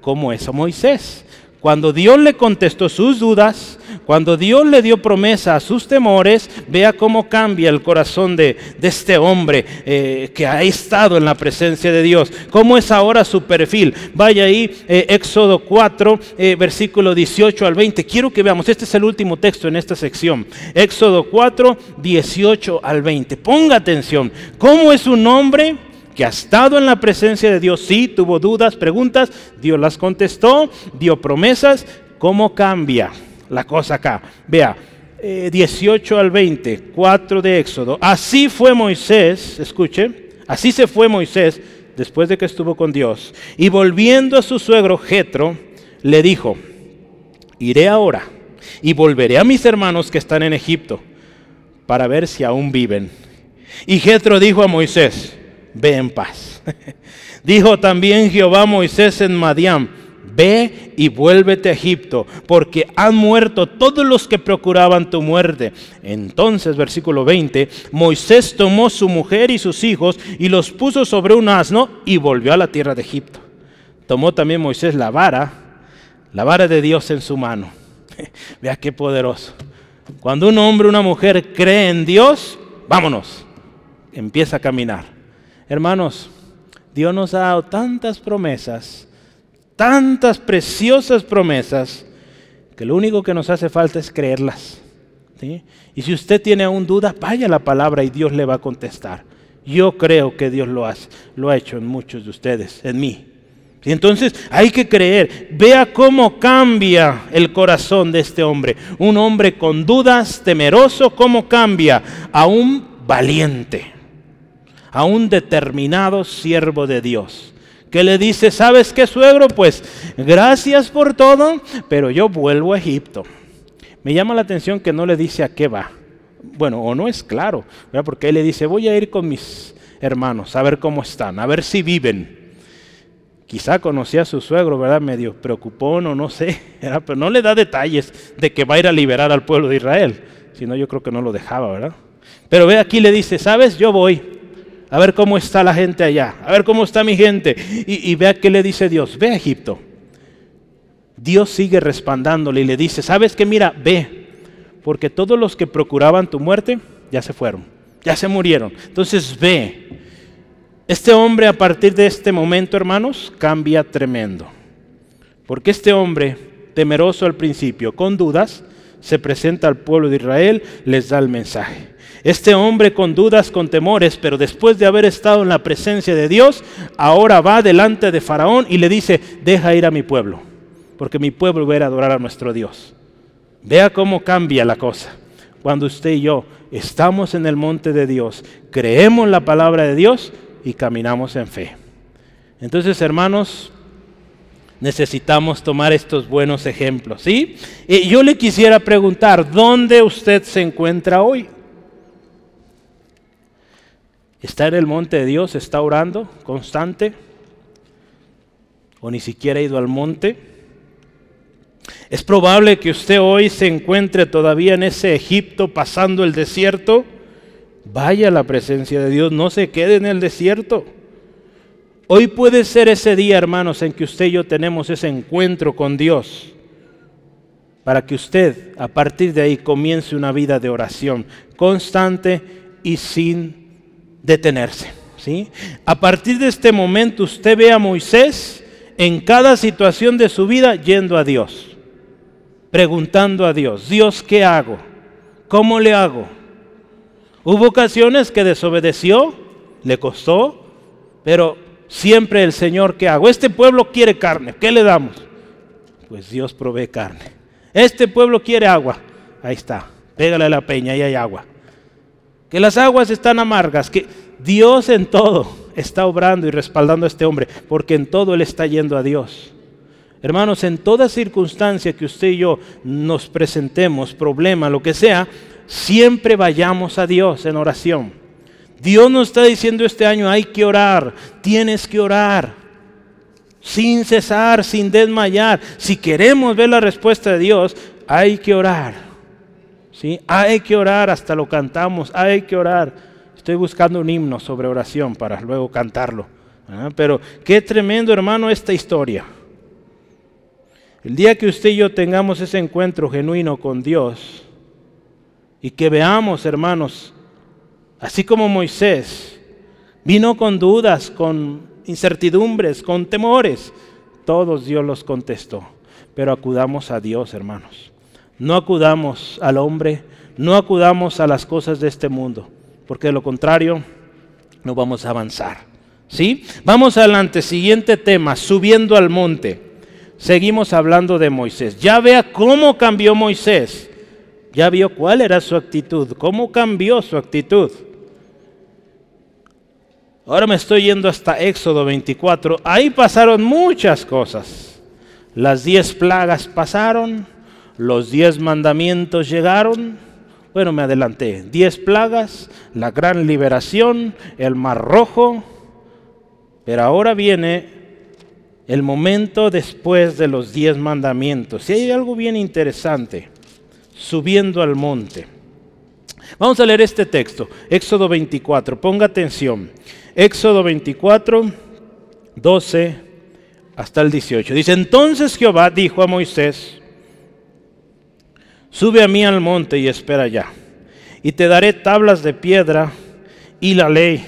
cómo es a Moisés. Cuando Dios le contestó sus dudas, cuando Dios le dio promesa a sus temores, vea cómo cambia el corazón de, este hombre eh, que ha estado en la presencia de Dios. ¿Cómo es ahora su perfil? Vaya ahí, eh, Éxodo 4, eh, versículo 18 al 20. Quiero que veamos, este es el último texto en esta sección. Éxodo 4, 18 al 20. Ponga atención. ¿Cómo es un hombre? Que ha estado en la presencia de Dios, sí, tuvo dudas, preguntas, Dios las contestó, dio promesas, ¿cómo cambia la cosa acá? Vea, 18 eh, al 20, 4 de Éxodo. Así fue Moisés, escuche, así se fue Moisés después de que estuvo con Dios. Y volviendo a su suegro Jetro, le dijo, iré ahora y volveré a mis hermanos que están en Egipto para ver si aún viven. Y Jetro dijo a Moisés, ve en paz. [LAUGHS] Dijo también Jehová a Moisés en Madián, ve y vuélvete a Egipto, porque han muerto todos los que procuraban tu muerte. Entonces, versículo 20, Moisés tomó su mujer y sus hijos y los puso sobre un asno y volvió a la tierra de Egipto. Tomó también Moisés la vara, la vara de Dios en su mano. [LAUGHS] Vea qué poderoso. Cuando un hombre o una mujer cree en Dios, vámonos, empieza a caminar. Hermanos, Dios nos ha dado tantas promesas, tantas preciosas promesas, que lo único que nos hace falta es creerlas. Y si usted tiene aún duda, vaya a la palabra y Dios le va a contestar. Yo creo que Dios lo, hace, lo ha hecho en muchos de ustedes, en mí. Y entonces hay que creer. Vea cómo cambia el corazón de este hombre. Un hombre con dudas, temeroso, cómo cambia a un valiente a un determinado siervo de Dios que le dice, ¿sabes qué, suegro? Pues gracias por todo, pero yo vuelvo a Egipto. Me llama la atención que no le dice a qué va. Bueno, o no es claro, porque él le dice, voy a ir con mis hermanos a ver cómo están, a ver si viven. Quizá conocía a su suegro, ¿verdad? Medio preocupón o no sé, [LAUGHS] pero no le da detalles de que va a ir a liberar al pueblo de Israel. Si no, yo creo que no lo dejaba, ¿verdad? Pero ve aquí le dice, ¿sabes? Yo voy a ver cómo está la gente allá, a ver cómo está mi gente. Y, vea qué le dice Dios, ve a Egipto. Dios sigue respaldándole y le dice, ¿sabes qué? Mira, ve, porque todos los que procuraban tu muerte ya se fueron, ya se murieron. Entonces ve. Este hombre a partir de este momento, hermanos, cambia tremendo. Porque este hombre, temeroso al principio, con dudas, se presenta al pueblo de Israel, les da el mensaje. Este hombre con dudas, con temores, pero después de haber estado en la presencia de Dios, ahora va delante de Faraón y le dice, deja ir a mi pueblo, porque mi pueblo va a, adorar a nuestro Dios. Vea cómo cambia la cosa. Cuando usted y yo estamos en el monte de Dios, creemos la palabra de Dios, y caminamos en fe. Entonces, hermanos, necesitamos tomar estos buenos ejemplos, ¿sí? Y yo le quisiera preguntar, ¿dónde usted se encuentra hoy? ¿Está en el monte de Dios? ¿Está orando constante? ¿O ni siquiera ha ido al monte? Es probable que usted hoy se encuentre todavía en ese Egipto pasando el desierto. Vaya a la presencia de Dios, no se quede en el desierto. Hoy puede ser ese día, hermanos, en que usted y yo tenemos ese encuentro con Dios, para que usted a partir de ahí comience una vida de oración constante y sin detenerse. ¿sí? A partir de este momento usted ve a Moisés en cada situación de su vida yendo a Dios, preguntando a Dios, Dios, ¿qué hago? ¿Cómo le hago? Hubo ocasiones que desobedeció, le costó, pero siempre el Señor, ¿qué hago? Este pueblo quiere carne, ¿qué le damos? Pues Dios provee carne. Este pueblo quiere agua, ahí está, pégale a la peña, ahí hay agua. Que las aguas están amargas, que Dios en todo está obrando y respaldando a este hombre, porque en todo Él está yendo a Dios. Hermanos, en toda circunstancia que usted y yo nos presentemos, problema, lo que sea, siempre vayamos a Dios en oración. Dios nos está diciendo este año, hay que orar, tienes que orar, sin cesar, sin desmayar. Si queremos ver la respuesta de Dios, hay que orar. ¿Sí? Hay que orar, hasta lo cantamos, hay que orar. Estoy buscando un himno sobre oración para luego cantarlo. Pero qué tremendo hermano esta historia. El día que usted y yo tengamos ese encuentro genuino con Dios y que veamos, hermanos, Así como Moisés vino con dudas, con incertidumbres, con temores, todos Dios los contestó. Pero acudamos a Dios, hermanos. No acudamos al hombre, no acudamos a las cosas de este mundo, porque de lo contrario no vamos a avanzar. ¿Sí? Vamos adelante, siguiente tema, subiendo al monte. Seguimos hablando de Moisés. Ya vea cómo cambió Moisés. Ya vio cuál era su actitud, cómo cambió su actitud. Ahora me estoy yendo hasta Éxodo 24. Ahí pasaron muchas cosas. Las diez plagas pasaron, los diez mandamientos llegaron. Bueno, me adelanté. Diez plagas, la gran liberación, el mar rojo. Pero ahora viene el momento después de los diez mandamientos. Y hay algo bien interesante. Subiendo al monte. Vamos a leer este texto, Éxodo 24. Ponga atención. Éxodo 24, 12 hasta el 18. Dice, entonces Jehová dijo a Moisés, sube a mí al monte y espera allá, y te daré tablas de piedra y la ley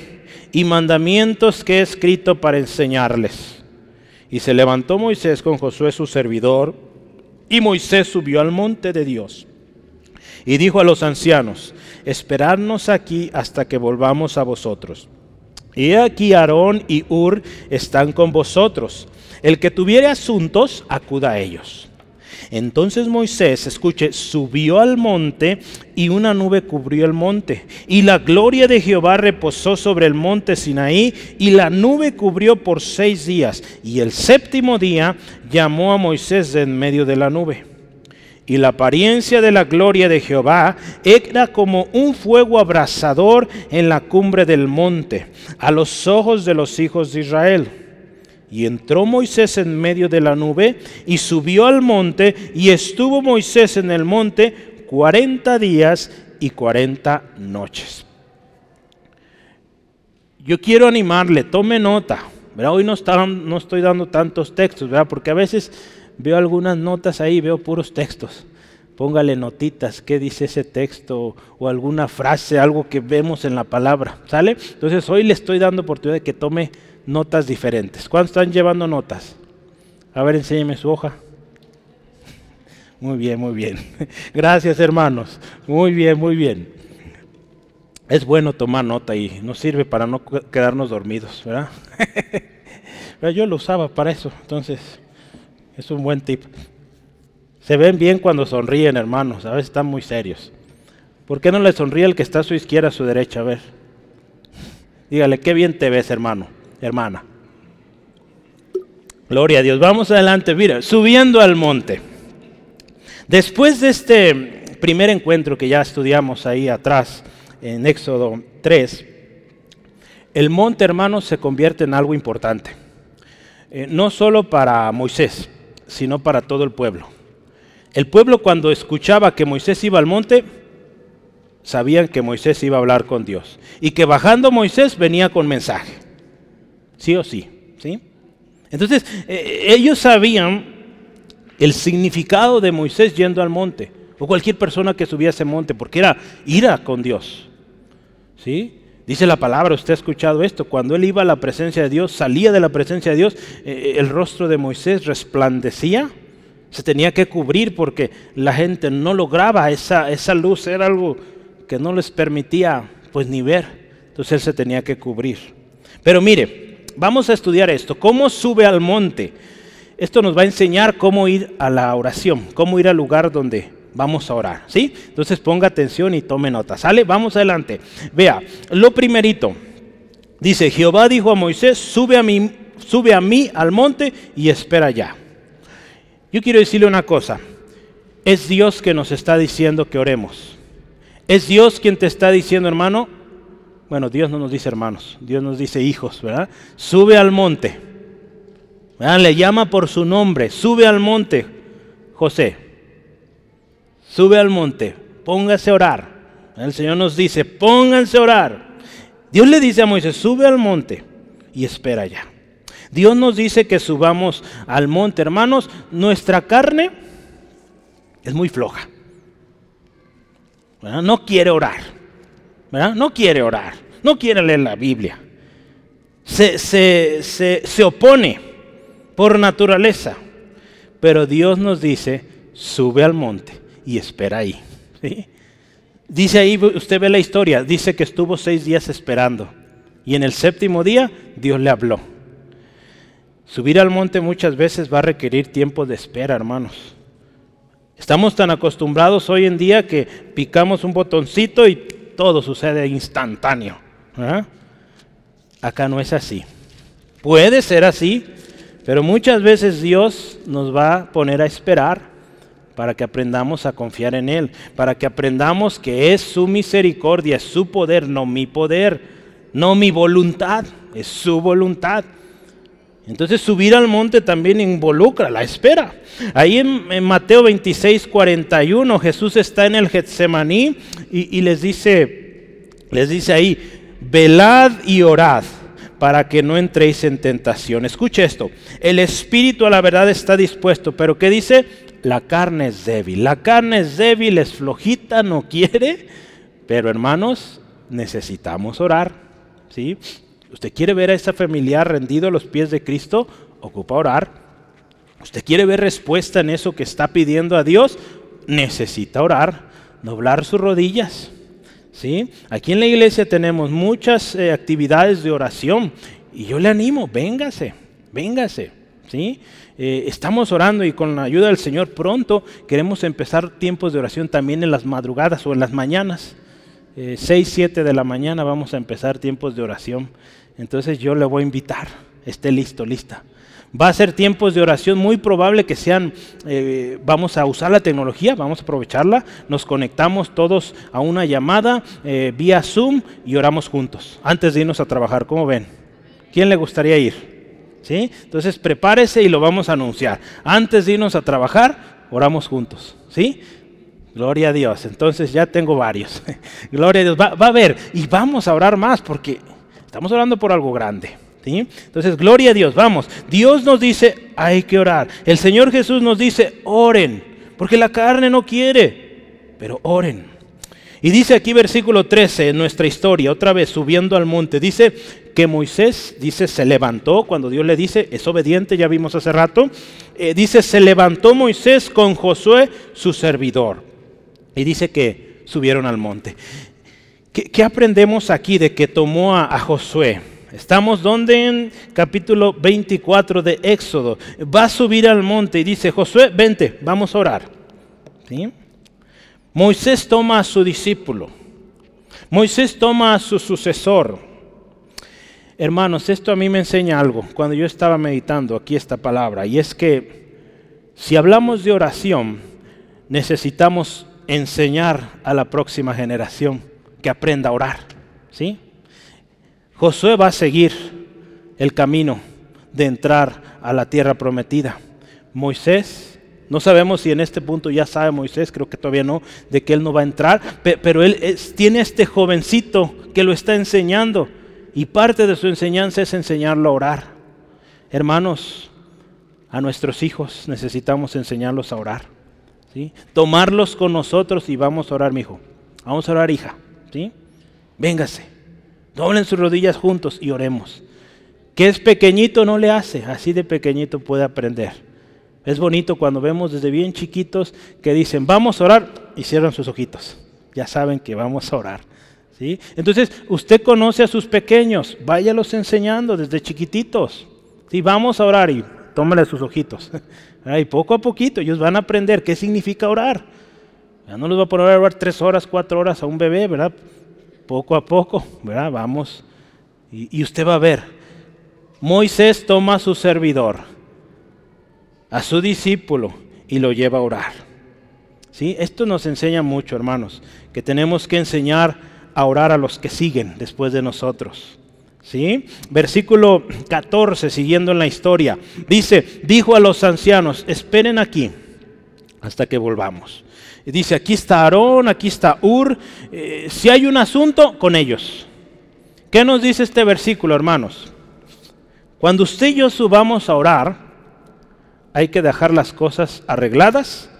y mandamientos que he escrito para enseñarles. Y se levantó Moisés con Josué su servidor, y Moisés subió al monte de Dios. Y dijo a los ancianos, esperadnos aquí hasta que volvamos a vosotros. Y aquí Aarón y Ur están con vosotros. El que tuviere asuntos, acuda a ellos. Entonces Moisés, escuche, subió al monte y una nube cubrió el monte. Y la gloria de Jehová reposó sobre el monte Sinaí y la nube cubrió por seis días. Y el séptimo día llamó a Moisés de en medio de la nube y la apariencia de la gloria de Jehová era como un fuego abrasador en la cumbre del monte, a los ojos de los hijos de Israel. Y entró Moisés en medio de la nube y subió al monte y estuvo Moisés en el monte cuarenta días y cuarenta noches. Yo quiero animarle, tome nota. Hoy no, no estoy dando tantos textos, ¿verdad? porque a veces Veo algunas notas ahí, veo puros textos. Póngale notitas, qué dice ese texto o alguna frase, algo que vemos en la palabra, ¿sale? Entonces hoy le estoy dando oportunidad de que tome notas diferentes. ¿Cuántos están llevando notas? A ver, enséñeme su hoja. Muy bien, muy bien. [LAUGHS] Gracias, hermanos. Muy bien, muy bien. Es bueno tomar nota y nos sirve para no quedarnos dormidos, ¿verdad? [LAUGHS] Yo lo usaba para eso, entonces es un buen tip. Se ven bien cuando sonríen, hermanos. A veces están muy serios. ¿Por qué no le sonríe el que está a su izquierda, a su derecha? A ver. Dígale, qué bien te ves, hermano, hermana. Gloria a Dios. Vamos adelante, mira, subiendo al monte. Después de este primer encuentro que ya estudiamos ahí atrás, en Éxodo 3, el monte, hermano, se convierte en algo importante. Eh, no solo para Moisés, sino para todo el pueblo. El pueblo cuando escuchaba que Moisés iba al monte, sabían que Moisés iba a hablar con Dios y que bajando Moisés venía con mensaje. Sí o sí, ¿sí? Entonces, eh, ellos sabían el significado de Moisés yendo al monte o cualquier persona que subiera a ese monte, porque era ira con Dios. ¿Sí? Dice la palabra, usted ha escuchado esto, cuando él iba a la presencia de Dios, salía de la presencia de Dios, eh, el rostro de Moisés resplandecía, se tenía que cubrir porque la gente no lograba esa, esa luz, era algo que no les permitía pues ni ver. Entonces él se tenía que cubrir. Pero mire, vamos a estudiar esto. ¿Cómo sube al monte? Esto nos va a enseñar cómo ir a la oración, cómo ir al lugar donde vamos a orar. ¿Sí? Entonces ponga atención y tome nota. ¿Sale? Vamos adelante. Vea, lo primerito. Dice, Jehová dijo a Moisés, sube a mí, sube a mí al monte y espera allá. Yo quiero decirle una cosa. Es Dios que nos está diciendo que oremos. Es Dios quien te está diciendo, hermano. Bueno, Dios no nos dice hermanos, Dios nos dice hijos, ¿verdad? Sube al monte. Le llama por su nombre. Sube al monte, José. Sube al monte. Póngase a orar. El Señor nos dice, pónganse a orar. Dios le dice a Moisés, sube al monte y espera ya. Dios nos dice que subamos al monte, hermanos. Nuestra carne es muy floja. No quiere orar. No quiere orar. No quiere leer la Biblia. Se, se, opone por naturaleza. Pero Dios nos dice, sube al monte y espera ahí. Dice ahí, usted ve la historia, dice que estuvo seis días esperando. Y en el séptimo día Dios le habló. Subir al monte muchas veces va a requerir tiempo de espera, hermanos. Estamos tan acostumbrados hoy en día que picamos un botoncito y todo sucede instantáneo. Acá no es así. Puede ser así, pero muchas veces Dios nos va a poner a esperar para que aprendamos a confiar en Él, para que aprendamos que es su misericordia, es su poder, no mi poder, no mi voluntad, es su voluntad. Entonces subir al monte también involucra la espera. Ahí en, Mateo 26, 41 Jesús está en el Getsemaní y, les dice, les dice ahí, velad y orad para que no entréis en tentación. Escuche esto, el espíritu a la verdad está dispuesto, pero ¿qué dice? La carne es débil. La carne es débil, es flojita, no quiere, pero hermanos, necesitamos orar. ¿sí? ¿Usted quiere ver a esa familiar rendido a los pies de Cristo? Ocupa orar. ¿Usted quiere ver respuesta en eso que está pidiendo a Dios? Necesita orar, doblar sus rodillas. ¿Sí? Aquí en la iglesia tenemos muchas eh, actividades de oración y yo le animo, véngase, véngase. ¿sí? Eh, estamos orando y con la ayuda del Señor pronto queremos empezar tiempos de oración también en las madrugadas o en las mañanas. 6, eh, 7 de la mañana vamos a empezar tiempos de oración. Entonces yo le voy a invitar, esté listo, lista. Va a ser tiempos de oración muy probable que sean, eh, vamos a usar la tecnología, vamos a aprovecharla, nos conectamos todos a una llamada eh, vía Zoom y oramos juntos, antes de irnos a trabajar, ¿cómo ven? ¿Quién le gustaría ir? ¿Sí? Entonces prepárese y lo vamos a anunciar. Antes de irnos a trabajar, oramos juntos, ¿sí? Gloria a Dios. Entonces ya tengo varios. [LAUGHS] Gloria a Dios. Va, va, a haber. Y vamos a orar más porque Estamos orando por algo grande. ¿sí? Entonces, gloria a Dios, vamos. Dios nos dice, hay que orar. El Señor Jesús nos dice, oren, porque la carne no quiere, pero oren. Y dice aquí versículo 13 en nuestra historia, otra vez subiendo al monte, dice que Moisés, dice, se levantó, cuando Dios le dice, es obediente, ya vimos hace rato, eh, dice, se levantó Moisés con Josué, su servidor. Y dice que subieron al monte. ¿Qué, aprendemos aquí de que tomó a, Josué? Estamos donde en capítulo 24 de Éxodo. Va a subir al monte y dice, Josué, vente, vamos a orar. Moisés toma a su discípulo. Moisés toma a su sucesor. Hermanos, esto a mí me enseña algo cuando yo estaba meditando aquí esta palabra, y es que si hablamos de oración, necesitamos enseñar a la próxima generación que aprenda a orar. ¿sí? Josué va a seguir el camino de entrar a la tierra prometida. Moisés, no sabemos si en este punto ya sabe Moisés, creo que todavía no, de que él no va a entrar, pero él tiene este jovencito que lo está enseñando y parte de su enseñanza es enseñarlo a orar. Hermanos, a nuestros hijos necesitamos enseñarlos a orar. ¿sí? Tomarlos con nosotros y vamos a orar, mi hijo. Vamos a orar, hija. ¿Sí? Véngase. Doblen sus rodillas juntos y oremos. Que es pequeñito no le hace, así de pequeñito puede aprender. Es bonito cuando vemos desde bien chiquitos que dicen, vamos a orar y cierran sus ojitos. Ya saben que vamos a orar. Entonces, usted conoce a sus pequeños, váyalos enseñando desde chiquititos. ¿sí? Vamos a orar y tómale sus ojitos. [LAUGHS] y poco a poquito ellos van a aprender qué significa orar. Ya no los va a poner a orar tres horas, cuatro horas a un bebé, ¿verdad? Poco a poco, ¿verdad? Vamos. Y, y usted va a ver. Moisés toma a su servidor, a su discípulo, y lo lleva a orar. ¿Sí? Esto nos enseña mucho, hermanos, que tenemos que enseñar a orar a los que siguen después de nosotros. ¿Sí? Versículo 14, siguiendo en la historia, dice, dijo a los ancianos, esperen aquí hasta que volvamos. Dice, aquí está Aarón, aquí está Ur, eh, si hay un asunto, con ellos. ¿Qué nos dice este versículo, hermanos? Cuando usted y yo subamos a orar, hay que dejar las cosas arregladas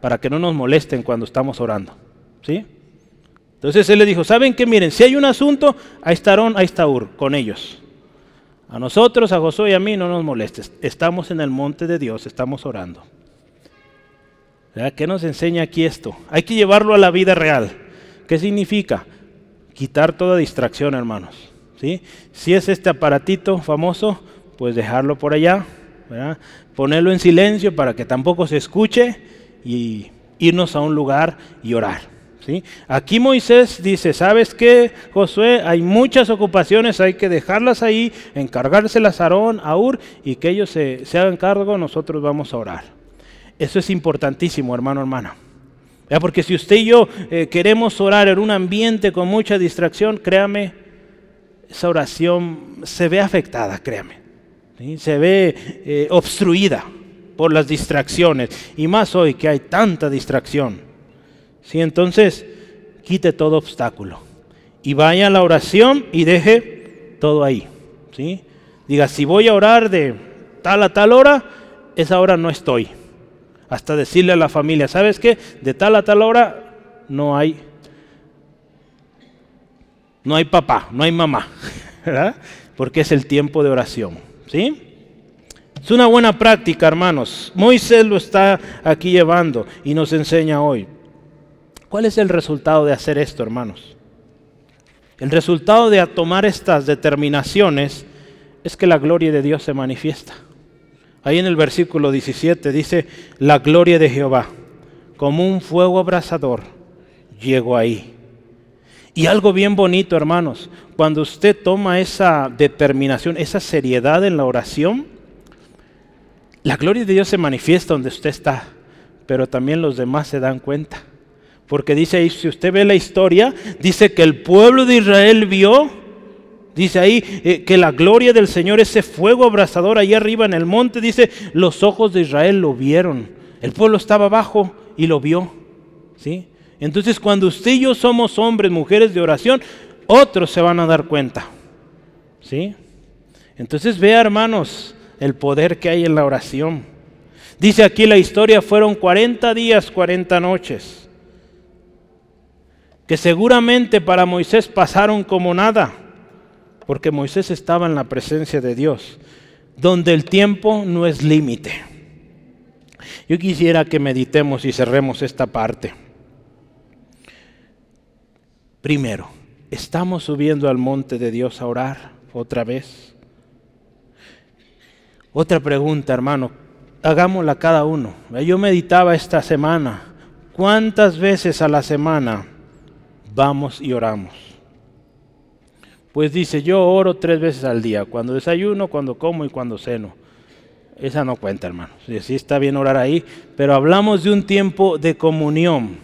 para que no nos molesten cuando estamos orando. ¿Sí? Entonces él le dijo, ¿saben qué? Miren, si hay un asunto, ahí está Aarón, ahí está Ur, con ellos. A nosotros, a Josué y a mí no nos molestes. Estamos en el monte de Dios, estamos orando. ¿Qué nos enseña aquí esto? Hay que llevarlo a la vida real. ¿Qué significa? Quitar toda distracción, hermanos. ¿sí? Si es este aparatito famoso, pues dejarlo por allá, ponerlo en silencio para que tampoco se escuche y irnos a un lugar y orar. Aquí Moisés dice, ¿sabes qué, Josué? Hay muchas ocupaciones, hay que dejarlas ahí, encargárselas a Aarón, a Ur, y que ellos se, hagan cargo, nosotros vamos a orar. Eso es importantísimo, hermano, hermana. Porque si usted y yo eh, queremos orar en un ambiente con mucha distracción, créame, esa oración se ve afectada, créame. Se ve eh, obstruida por las distracciones. Y más hoy que hay tanta distracción. ¿Sí? Entonces, quite todo obstáculo. Y vaya a la oración y deje todo ahí. ¿sí? Diga, si voy a orar de tal a tal hora, esa hora no estoy. Hasta decirle a la familia, ¿sabes qué? De tal a tal hora no hay no hay papá, no hay mamá, [LAUGHS] ¿verdad? Porque es el tiempo de oración, ¿sí? Es una buena práctica, hermanos. Moisés lo está aquí llevando y nos enseña hoy. ¿Cuál es el resultado de hacer esto, hermanos? El resultado de tomar estas determinaciones es que la gloria de Dios se manifiesta. Ahí en el versículo 17 dice, la gloria de Jehová, como un fuego abrasador, llegó ahí. Y algo bien bonito, hermanos, cuando usted toma esa determinación, esa seriedad en la oración, la gloria de Dios se manifiesta donde usted está, pero también los demás se dan cuenta. Porque dice ahí, si usted ve la historia, dice que el pueblo de Israel vio, dice ahí eh, que la gloria del Señor, ese fuego abrasador ahí arriba en el monte, dice, los ojos de Israel lo vieron. El pueblo estaba abajo y lo vio. ¿sí? Entonces cuando usted y yo somos hombres, mujeres de oración, otros se van a dar cuenta. ¿sí? Entonces vea hermanos el poder que hay en la oración. Dice aquí la historia, fueron 40 días, 40 noches que seguramente para Moisés pasaron como nada, porque Moisés estaba en la presencia de Dios, donde el tiempo no es límite. Yo quisiera que meditemos y cerremos esta parte. Primero, ¿estamos subiendo al monte de Dios a orar otra vez? Otra pregunta, hermano, hagámosla cada uno. Yo meditaba esta semana, ¿cuántas veces a la semana vamos y oramos. Pues dice, yo oro tres veces al día, cuando desayuno, cuando como y cuando ceno. Esa no cuenta, hermanos. Sí está bien orar ahí, pero hablamos de un tiempo de comunión.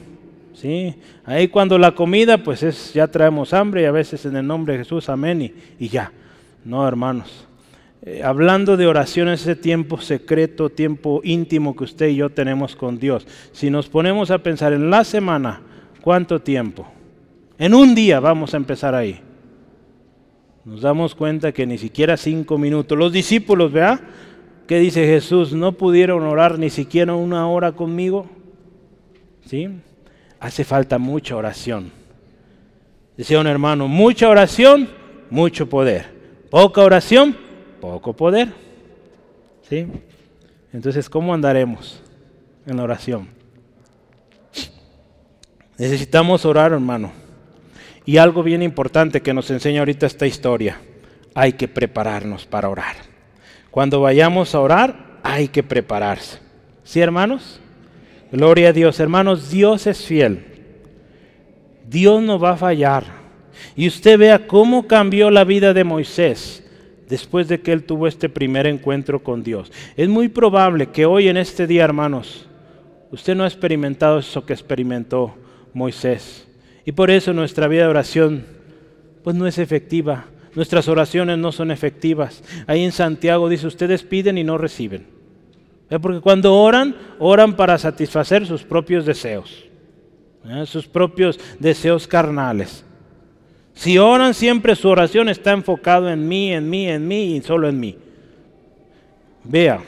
¿sí? Ahí cuando la comida, pues es, ya traemos hambre y a veces en el nombre de Jesús, amén, y, y ya. No, hermanos. Eh, hablando de oración, ese tiempo secreto, tiempo íntimo que usted y yo tenemos con Dios. Si nos ponemos a pensar en la semana, ¿cuánto tiempo? En un día vamos a empezar ahí. Nos damos cuenta que ni siquiera cinco minutos. Los discípulos, ¿vea? ¿Qué dice Jesús? ¿No pudieron orar ni siquiera una hora conmigo? ¿Sí? Hace falta mucha oración. Decía un hermano, mucha oración, mucho poder. Poca oración, poco poder. ¿Sí? Entonces, ¿cómo andaremos en la oración? Necesitamos orar, hermano. Y algo bien importante que nos enseña ahorita esta historia, hay que prepararnos para orar. Cuando vayamos a orar, hay que prepararse. ¿Sí, hermanos? Gloria a Dios. Hermanos, Dios es fiel. Dios no va a fallar. Y usted vea cómo cambió la vida de Moisés después de que él tuvo este primer encuentro con Dios. Es muy probable que hoy en este día, hermanos, usted no ha experimentado eso que experimentó Moisés. Y por eso nuestra vida de oración pues no es efectiva. Nuestras oraciones no son efectivas. Ahí en Santiago dice, ustedes piden y no reciben. Porque cuando oran, oran para satisfacer sus propios deseos, sus propios deseos carnales. Si oran siempre su oración está enfocado en mí, en mí, en mí y solo en mí. Vea,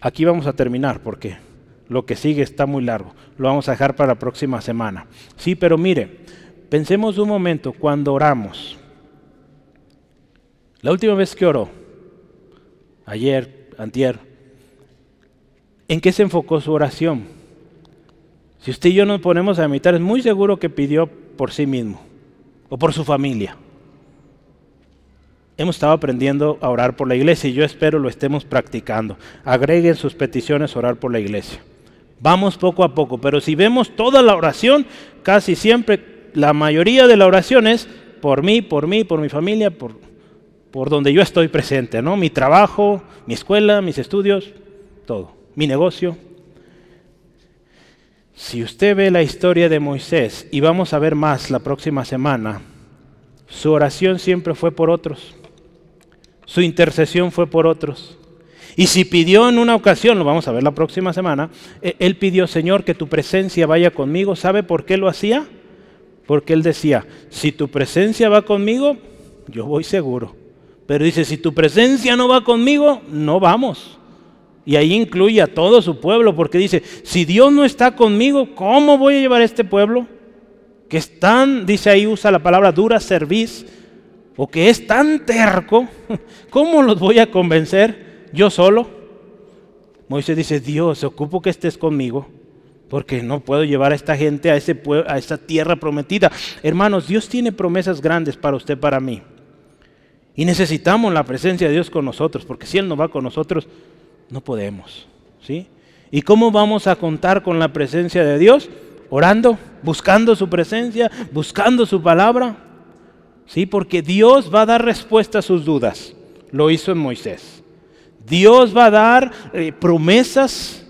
aquí vamos a terminar porque lo que sigue está muy largo. Lo vamos a dejar para la próxima semana. Sí, pero mire, pensemos un momento cuando oramos. La última vez que oró, ayer, antier, ¿en qué se enfocó su oración? Si usted y yo nos ponemos a meditar, es muy seguro que pidió por sí mismo o por su familia. Hemos estado aprendiendo a orar por la iglesia y yo espero lo estemos practicando. Agreguen sus peticiones orar por la iglesia. Vamos poco a poco, pero si vemos toda la oración, casi siempre, la mayoría de la oración es por mí, por mí, por mi familia, por, por donde yo estoy presente, ¿no? Mi trabajo, mi escuela, mis estudios, todo, mi negocio. Si usted ve la historia de Moisés, y vamos a ver más la próxima semana, su oración siempre fue por otros. Su intercesión fue por otros. Y si pidió en una ocasión, lo vamos a ver la próxima semana, e, él pidió, Señor, que tu presencia vaya conmigo. ¿Sabe por qué lo hacía? Porque él decía, si tu presencia va conmigo, yo voy seguro. Pero dice, si tu presencia no va conmigo, no vamos. Y ahí incluye a todo su pueblo, porque dice, si Dios no está conmigo, ¿cómo voy a llevar a este pueblo? Que es tan, dice ahí, usa la palabra dura serviz, o que es tan terco, [LAUGHS] ¿cómo los voy a convencer? Yo solo. Moisés dice, Dios, ocupo que estés conmigo, porque no puedo llevar a esta gente a, ese a esa tierra prometida. Hermanos, Dios tiene promesas grandes para usted, para mí. Y necesitamos la presencia de Dios con nosotros, porque si Él no va con nosotros, no podemos. ¿sí? ¿Y cómo vamos a contar con la presencia de Dios? Orando, buscando su presencia, buscando su palabra. ¿Sí? Porque Dios va a dar respuesta a sus dudas. Lo hizo en Moisés. Dios va a dar eh, promesas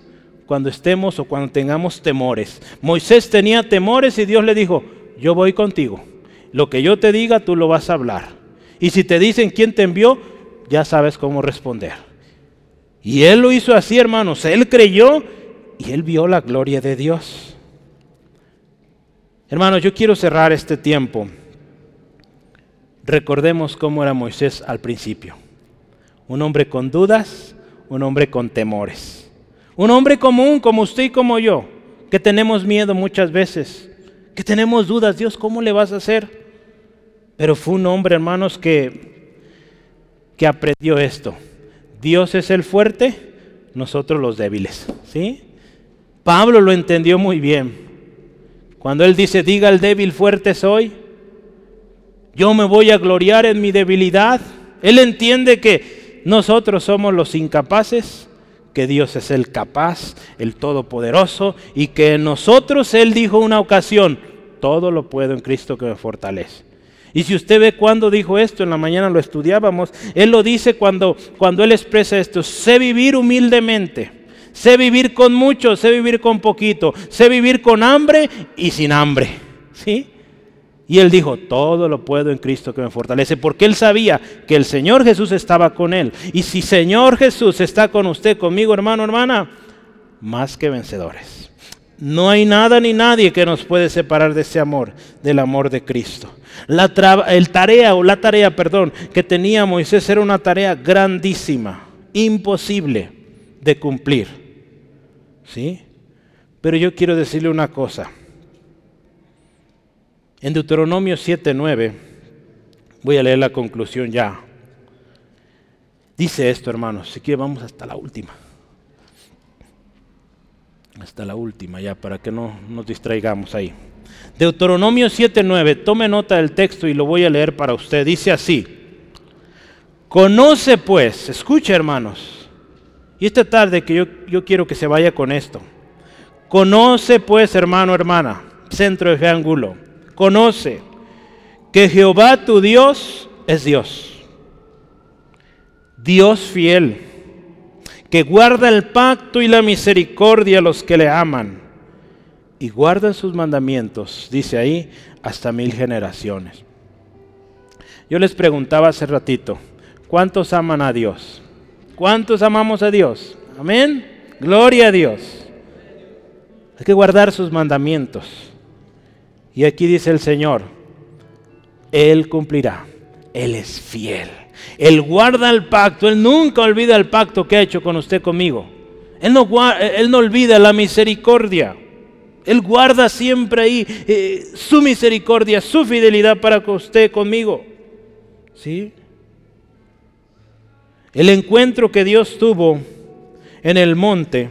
cuando estemos o cuando tengamos temores. Moisés tenía temores y Dios le dijo, yo voy contigo. Lo que yo te diga, tú lo vas a hablar. Y si te dicen quién te envió, ya sabes cómo responder. Y él lo hizo así, hermanos. Él creyó y él vio la gloria de Dios. Hermanos, yo quiero cerrar este tiempo. Recordemos cómo era Moisés al principio un hombre con dudas, un hombre con temores. Un hombre común como usted y como yo, que tenemos miedo muchas veces, que tenemos dudas, Dios, ¿cómo le vas a hacer? Pero fue un hombre, hermanos, que, que aprendió esto. Dios es el fuerte, nosotros los débiles. ¿sí? Pablo lo entendió muy bien. Cuando él dice, diga el débil fuerte soy, yo me voy a gloriar en mi debilidad. Él entiende que nosotros somos los incapaces, que Dios es el capaz, el todopoderoso, y que nosotros, Él dijo una ocasión, todo lo puedo en Cristo que me fortalece. Y si usted ve cuándo dijo esto, en la mañana lo estudiábamos, Él lo dice cuando, cuando Él expresa esto, sé vivir humildemente, sé vivir con mucho, sé vivir con poquito, sé vivir con hambre y sin hambre. ¿Sí? Y él dijo, todo lo puedo en Cristo que me fortalece, porque él sabía que el Señor Jesús estaba con él. Y si Señor Jesús está con usted, conmigo, hermano, hermana, más que vencedores. No hay nada ni nadie que nos puede separar de ese amor, del amor de Cristo. La el tarea o la tarea, perdón, que tenía Moisés era una tarea grandísima, imposible de cumplir. ¿Sí? Pero yo quiero decirle una cosa. En Deuteronomio 7:9 voy a leer la conclusión ya. Dice esto, hermanos, si quiere vamos hasta la última hasta la última ya, para que no nos distraigamos ahí. Deuteronomio 7:9, tome nota del texto y lo voy a leer para usted. Dice así, conoce pues, escucha hermanos, y esta tarde que yo, yo quiero que se vaya con esto. Conoce pues, hermano, hermana, centro de ángulo, conoce que Jehová tu Dios es Dios. Dios fiel que guarda el pacto y la misericordia a los que le aman y guarda sus mandamientos, dice ahí, hasta mil generaciones. Yo les preguntaba hace ratito, ¿cuántos aman a Dios? ¿Cuántos amamos a Dios? Amén. Gloria a Dios. Hay que guardar sus mandamientos. Y aquí dice el Señor, Él cumplirá. Él es fiel. Él guarda el pacto, Él nunca olvida el pacto que ha hecho con usted conmigo. Él no, olvida la misericordia. Él guarda siempre ahí eh, su misericordia, su fidelidad para con usted conmigo. ¿Sí? El encuentro que Dios tuvo en el monte,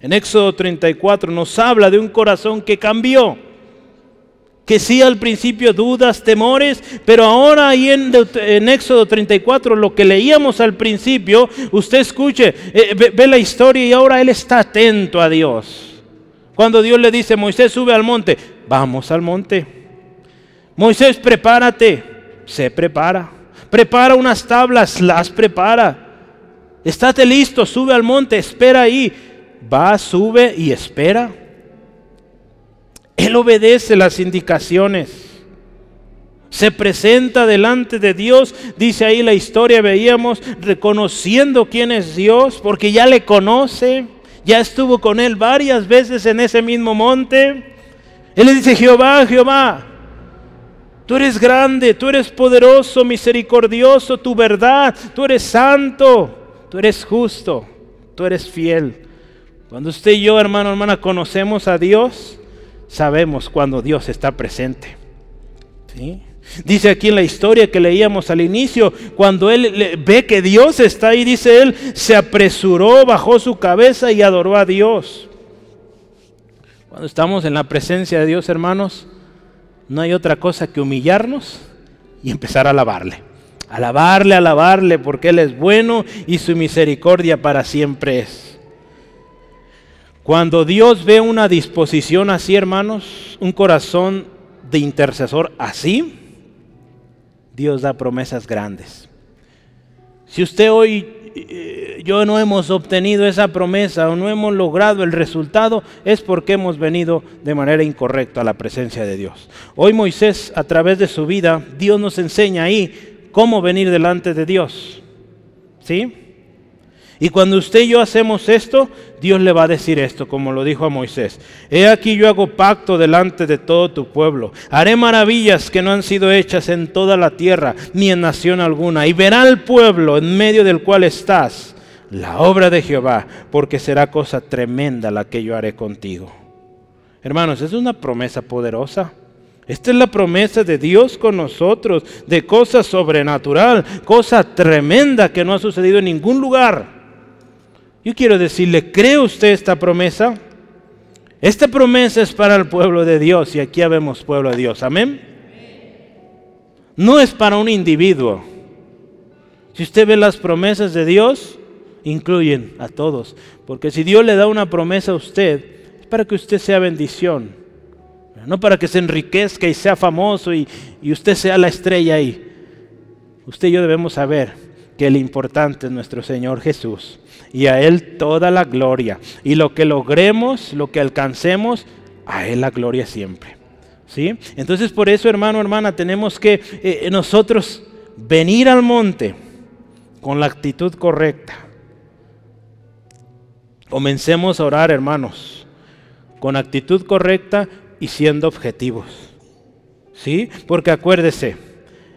en Éxodo 34, nos habla de un corazón que cambió que sí al principio dudas, temores, pero ahora ahí en, Éxodo 34, lo que leíamos al principio, usted escuche, eh, ve, la historia y ahora él está atento a Dios. Cuando Dios le dice, Moisés sube al monte, vamos al monte. Moisés, prepárate, se prepara. Prepara unas tablas, las prepara. Estate listo, sube al monte, espera ahí. Va, sube y espera. Él obedece las indicaciones. Se presenta delante de Dios, dice ahí la historia, veíamos, reconociendo quién es Dios, porque ya le conoce, ya estuvo con él varias veces en ese mismo monte. Él le dice, Jehová, Jehová, tú eres grande, tú eres poderoso, misericordioso, tu verdad, tú eres santo, tú eres justo, tú eres fiel. Cuando usted y yo, hermano, hermana, conocemos a Dios, sabemos cuando Dios está presente. Dice aquí en la historia que leíamos al inicio, cuando él ve que Dios está ahí, dice él, se apresuró, bajó su cabeza y adoró a Dios. Cuando estamos en la presencia de Dios, hermanos, no hay otra cosa que humillarnos y empezar a alabarle. Alabarle, alabarle, porque Él es bueno y su misericordia para siempre es. Cuando Dios ve una disposición así, hermanos, un corazón de intercesor así, Dios da promesas grandes. Si usted hoy, eh, yo no hemos obtenido esa promesa o no hemos logrado el resultado, es porque hemos venido de manera incorrecta a la presencia de Dios. Hoy Moisés, a través de su vida, Dios nos enseña ahí cómo venir delante de Dios. ¿Sí? Y cuando usted y yo hacemos esto, Dios le va a decir esto, como lo dijo a Moisés. He aquí yo hago pacto delante de todo tu pueblo. Haré maravillas que no han sido hechas en toda la tierra, ni en nación alguna. Y verá el pueblo en medio del cual estás la obra de Jehová, porque será cosa tremenda la que yo haré contigo. Hermanos, es una promesa poderosa. Esta es la promesa de Dios con nosotros, de cosa sobrenatural, cosa tremenda que no ha sucedido en ningún lugar. Yo quiero decirle, ¿cree usted esta promesa? Esta promesa es para el pueblo de Dios y aquí habemos pueblo de Dios. Amén. No es para un individuo. Si usted ve las promesas de Dios, incluyen a todos. Porque si Dios le da una promesa a usted, es para que usted sea bendición. No para que se enriquezca y sea famoso y, y usted sea la estrella ahí. Usted y yo debemos saber que el importante es nuestro Señor Jesús y a Él toda la gloria. Y lo que logremos, lo que alcancemos, a Él la gloria siempre. ¿Sí? Entonces por eso, hermano, hermana, tenemos que eh, nosotros venir al monte con la actitud correcta. Comencemos a orar, hermanos, con actitud correcta y siendo objetivos. ¿Sí? Porque acuérdese,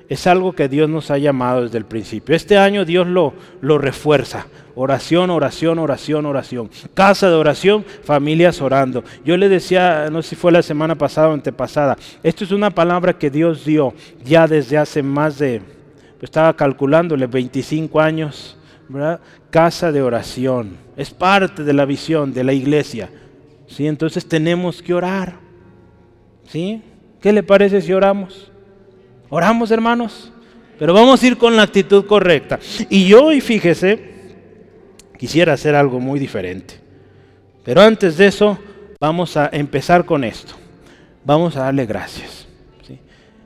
es algo que Dios nos ha llamado desde el principio. Este año Dios lo, lo refuerza. Oración, oración, oración, oración. Casa de oración, familias orando. Yo le decía, no sé si fue la semana pasada o antepasada, esto es una palabra que Dios dio ya desde hace más de, estaba calculándole, 25 años, ¿verdad? Casa de oración. Es parte de la visión de la iglesia. ¿sí? Entonces tenemos que orar. ¿sí? ¿Qué le parece si oramos? Oramos, hermanos, pero vamos a ir con la actitud correcta. Y yo hoy, fíjese, quisiera hacer algo muy diferente. Pero antes de eso, vamos a empezar con esto. Vamos a darle gracias.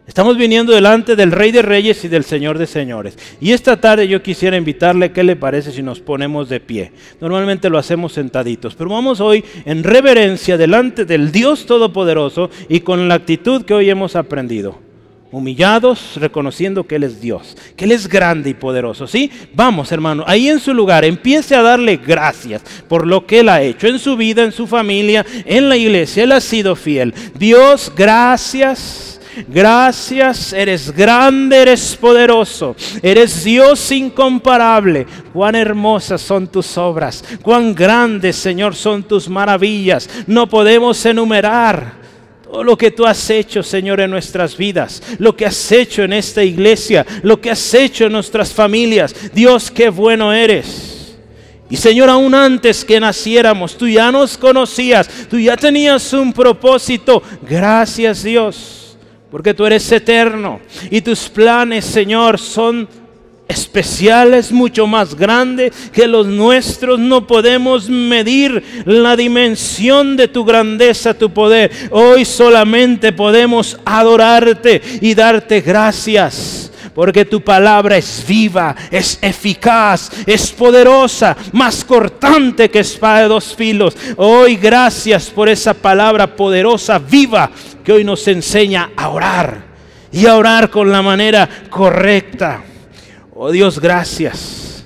Estamos viniendo delante del Rey de Reyes y del Señor de Señores. Y esta tarde yo quisiera invitarle, ¿qué le parece si nos ponemos de pie? Normalmente lo hacemos sentaditos, pero vamos hoy en reverencia delante del Dios Todopoderoso y con la actitud que hoy hemos aprendido humillados, reconociendo que Él es Dios, que Él es grande y poderoso. ¿Sí? Vamos, hermano, ahí en su lugar, empiece a darle gracias por lo que Él ha hecho en su vida, en su familia, en la iglesia. Él ha sido fiel. Dios, gracias. Gracias, eres grande, eres poderoso, eres Dios incomparable. Cuán hermosas son tus obras, cuán grandes, Señor, son tus maravillas. No podemos enumerar todo lo que tú has hecho, Señor, en nuestras vidas, lo que has hecho en esta iglesia, lo que has hecho en nuestras familias. Dios, qué bueno eres. Y Señor, aún antes que naciéramos, tú ya nos conocías, tú ya tenías un propósito. Gracias Dios, porque tú eres eterno y tus planes, Señor, son especial, es mucho más grande que los nuestros. No podemos medir la dimensión de tu grandeza, tu poder. Hoy solamente podemos adorarte y darte gracias. Porque tu palabra es viva, es eficaz, es poderosa, más cortante que espada de dos filos. Hoy gracias por esa palabra poderosa, viva, que hoy nos enseña a orar y a orar con la manera correcta. Oh Dios, gracias,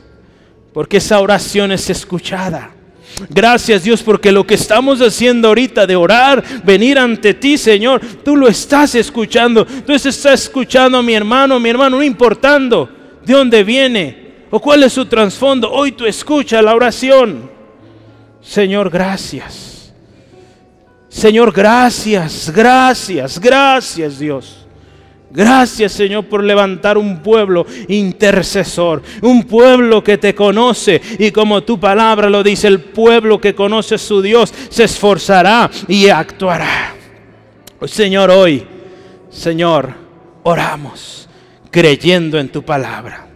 porque esa oración es escuchada. Gracias Dios porque lo que estamos haciendo ahorita de orar, venir ante ti Señor, tú lo estás escuchando. Tú estás escuchando a mi hermano, mi hermano, no importando de dónde viene o cuál es su trasfondo. Hoy tú escuchas la oración. Señor, gracias. Señor, gracias, gracias, gracias Dios. Gracias Señor por levantar un pueblo intercesor, un pueblo que te conoce y como tu palabra lo dice, el pueblo que conoce a su Dios se esforzará y actuará. Señor, hoy, Señor, oramos creyendo en tu palabra.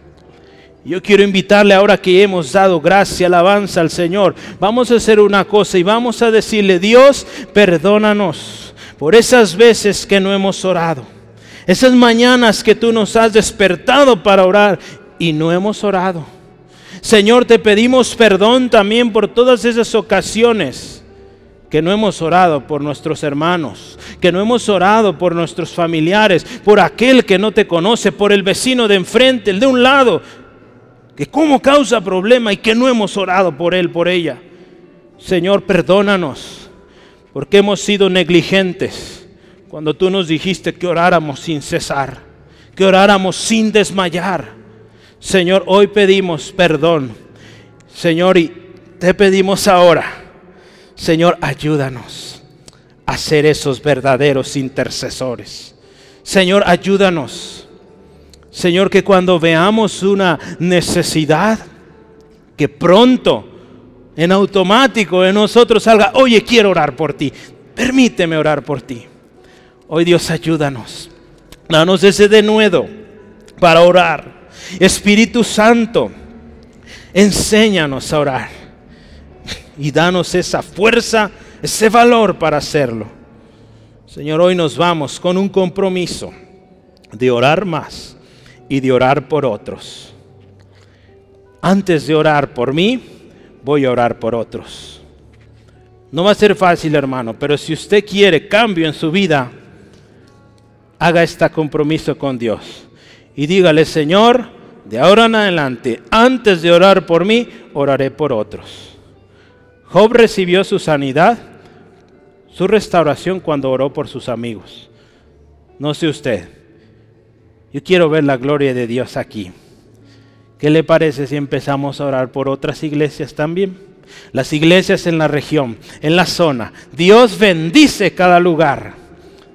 Yo quiero invitarle ahora que hemos dado gracia, alabanza al Señor. Vamos a hacer una cosa y vamos a decirle, Dios, perdónanos por esas veces que no hemos orado esas mañanas que tú nos has despertado para orar y no hemos orado. Señor, te pedimos perdón también por todas esas ocasiones que no hemos orado por nuestros hermanos, que no hemos orado por nuestros familiares, por aquel que no te conoce, por el vecino de enfrente, el de un lado, que como causa problema y que no hemos orado por él, por ella. Señor, perdónanos, porque hemos sido negligentes cuando tú nos dijiste que oráramos sin cesar, que oráramos sin desmayar. Señor, hoy pedimos perdón. Señor, y te pedimos ahora, Señor, ayúdanos a ser esos verdaderos intercesores. Señor, ayúdanos. Señor, que cuando veamos una necesidad, que pronto, en automático, en nosotros salga, oye, quiero orar por ti. Permíteme orar por ti. Hoy Dios ayúdanos. Danos ese denuedo para orar. Espíritu Santo, enséñanos a orar. Y danos esa fuerza, ese valor para hacerlo. Señor, hoy nos vamos con un compromiso de orar más y de orar por otros. Antes de orar por mí, voy a orar por otros. No va a ser fácil, hermano, pero si usted quiere cambio en su vida, haga este compromiso con Dios y dígale, Señor, de ahora en adelante, antes de orar por mí, oraré por otros. Job recibió su sanidad, su restauración cuando oró por sus amigos. No sé usted. Yo quiero ver la gloria de Dios aquí. ¿Qué le parece si empezamos a orar por otras iglesias también? Las iglesias en la región, en la zona. Dios bendice cada lugar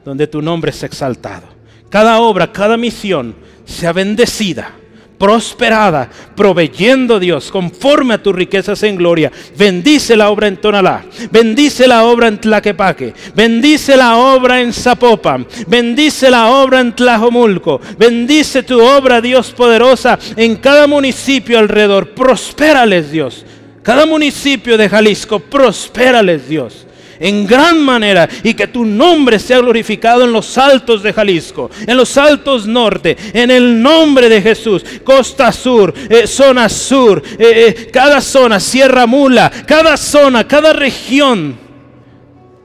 donde tu nombre es exaltado. Cada obra, cada misión sea bendecida, prosperada, proveyendo Dios conforme a tus riquezas en gloria. Bendice la obra en Tonalá, bendice la obra en Tlaquepaque, bendice la obra en Zapopan, bendice la obra en Tlajomulco, bendice tu obra, Dios poderosa, en cada municipio alrededor. Prospérales, Dios. Cada municipio de Jalisco, prospérales, Dios en gran manera y que tu nombre sea glorificado en los altos de Jalisco, en los altos norte, en el nombre de Jesús, costa sur, eh, zona sur, eh, eh, cada zona, Sierra Mula, cada zona, cada región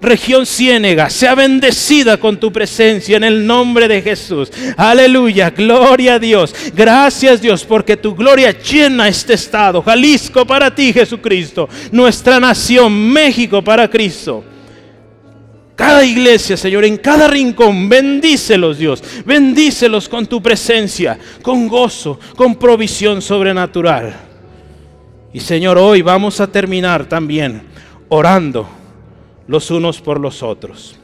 región ciénega, sea bendecida con tu presencia en el nombre de Jesús. Aleluya, gloria a Dios. Gracias Dios porque tu gloria llena este estado. Jalisco para ti Jesucristo. Nuestra nación, México para Cristo. Cada iglesia, Señor, en cada rincón, bendícelos, Dios. Bendícelos con tu presencia, con gozo, con provisión sobrenatural. Y Señor, hoy vamos a terminar también orando los unos por los otros.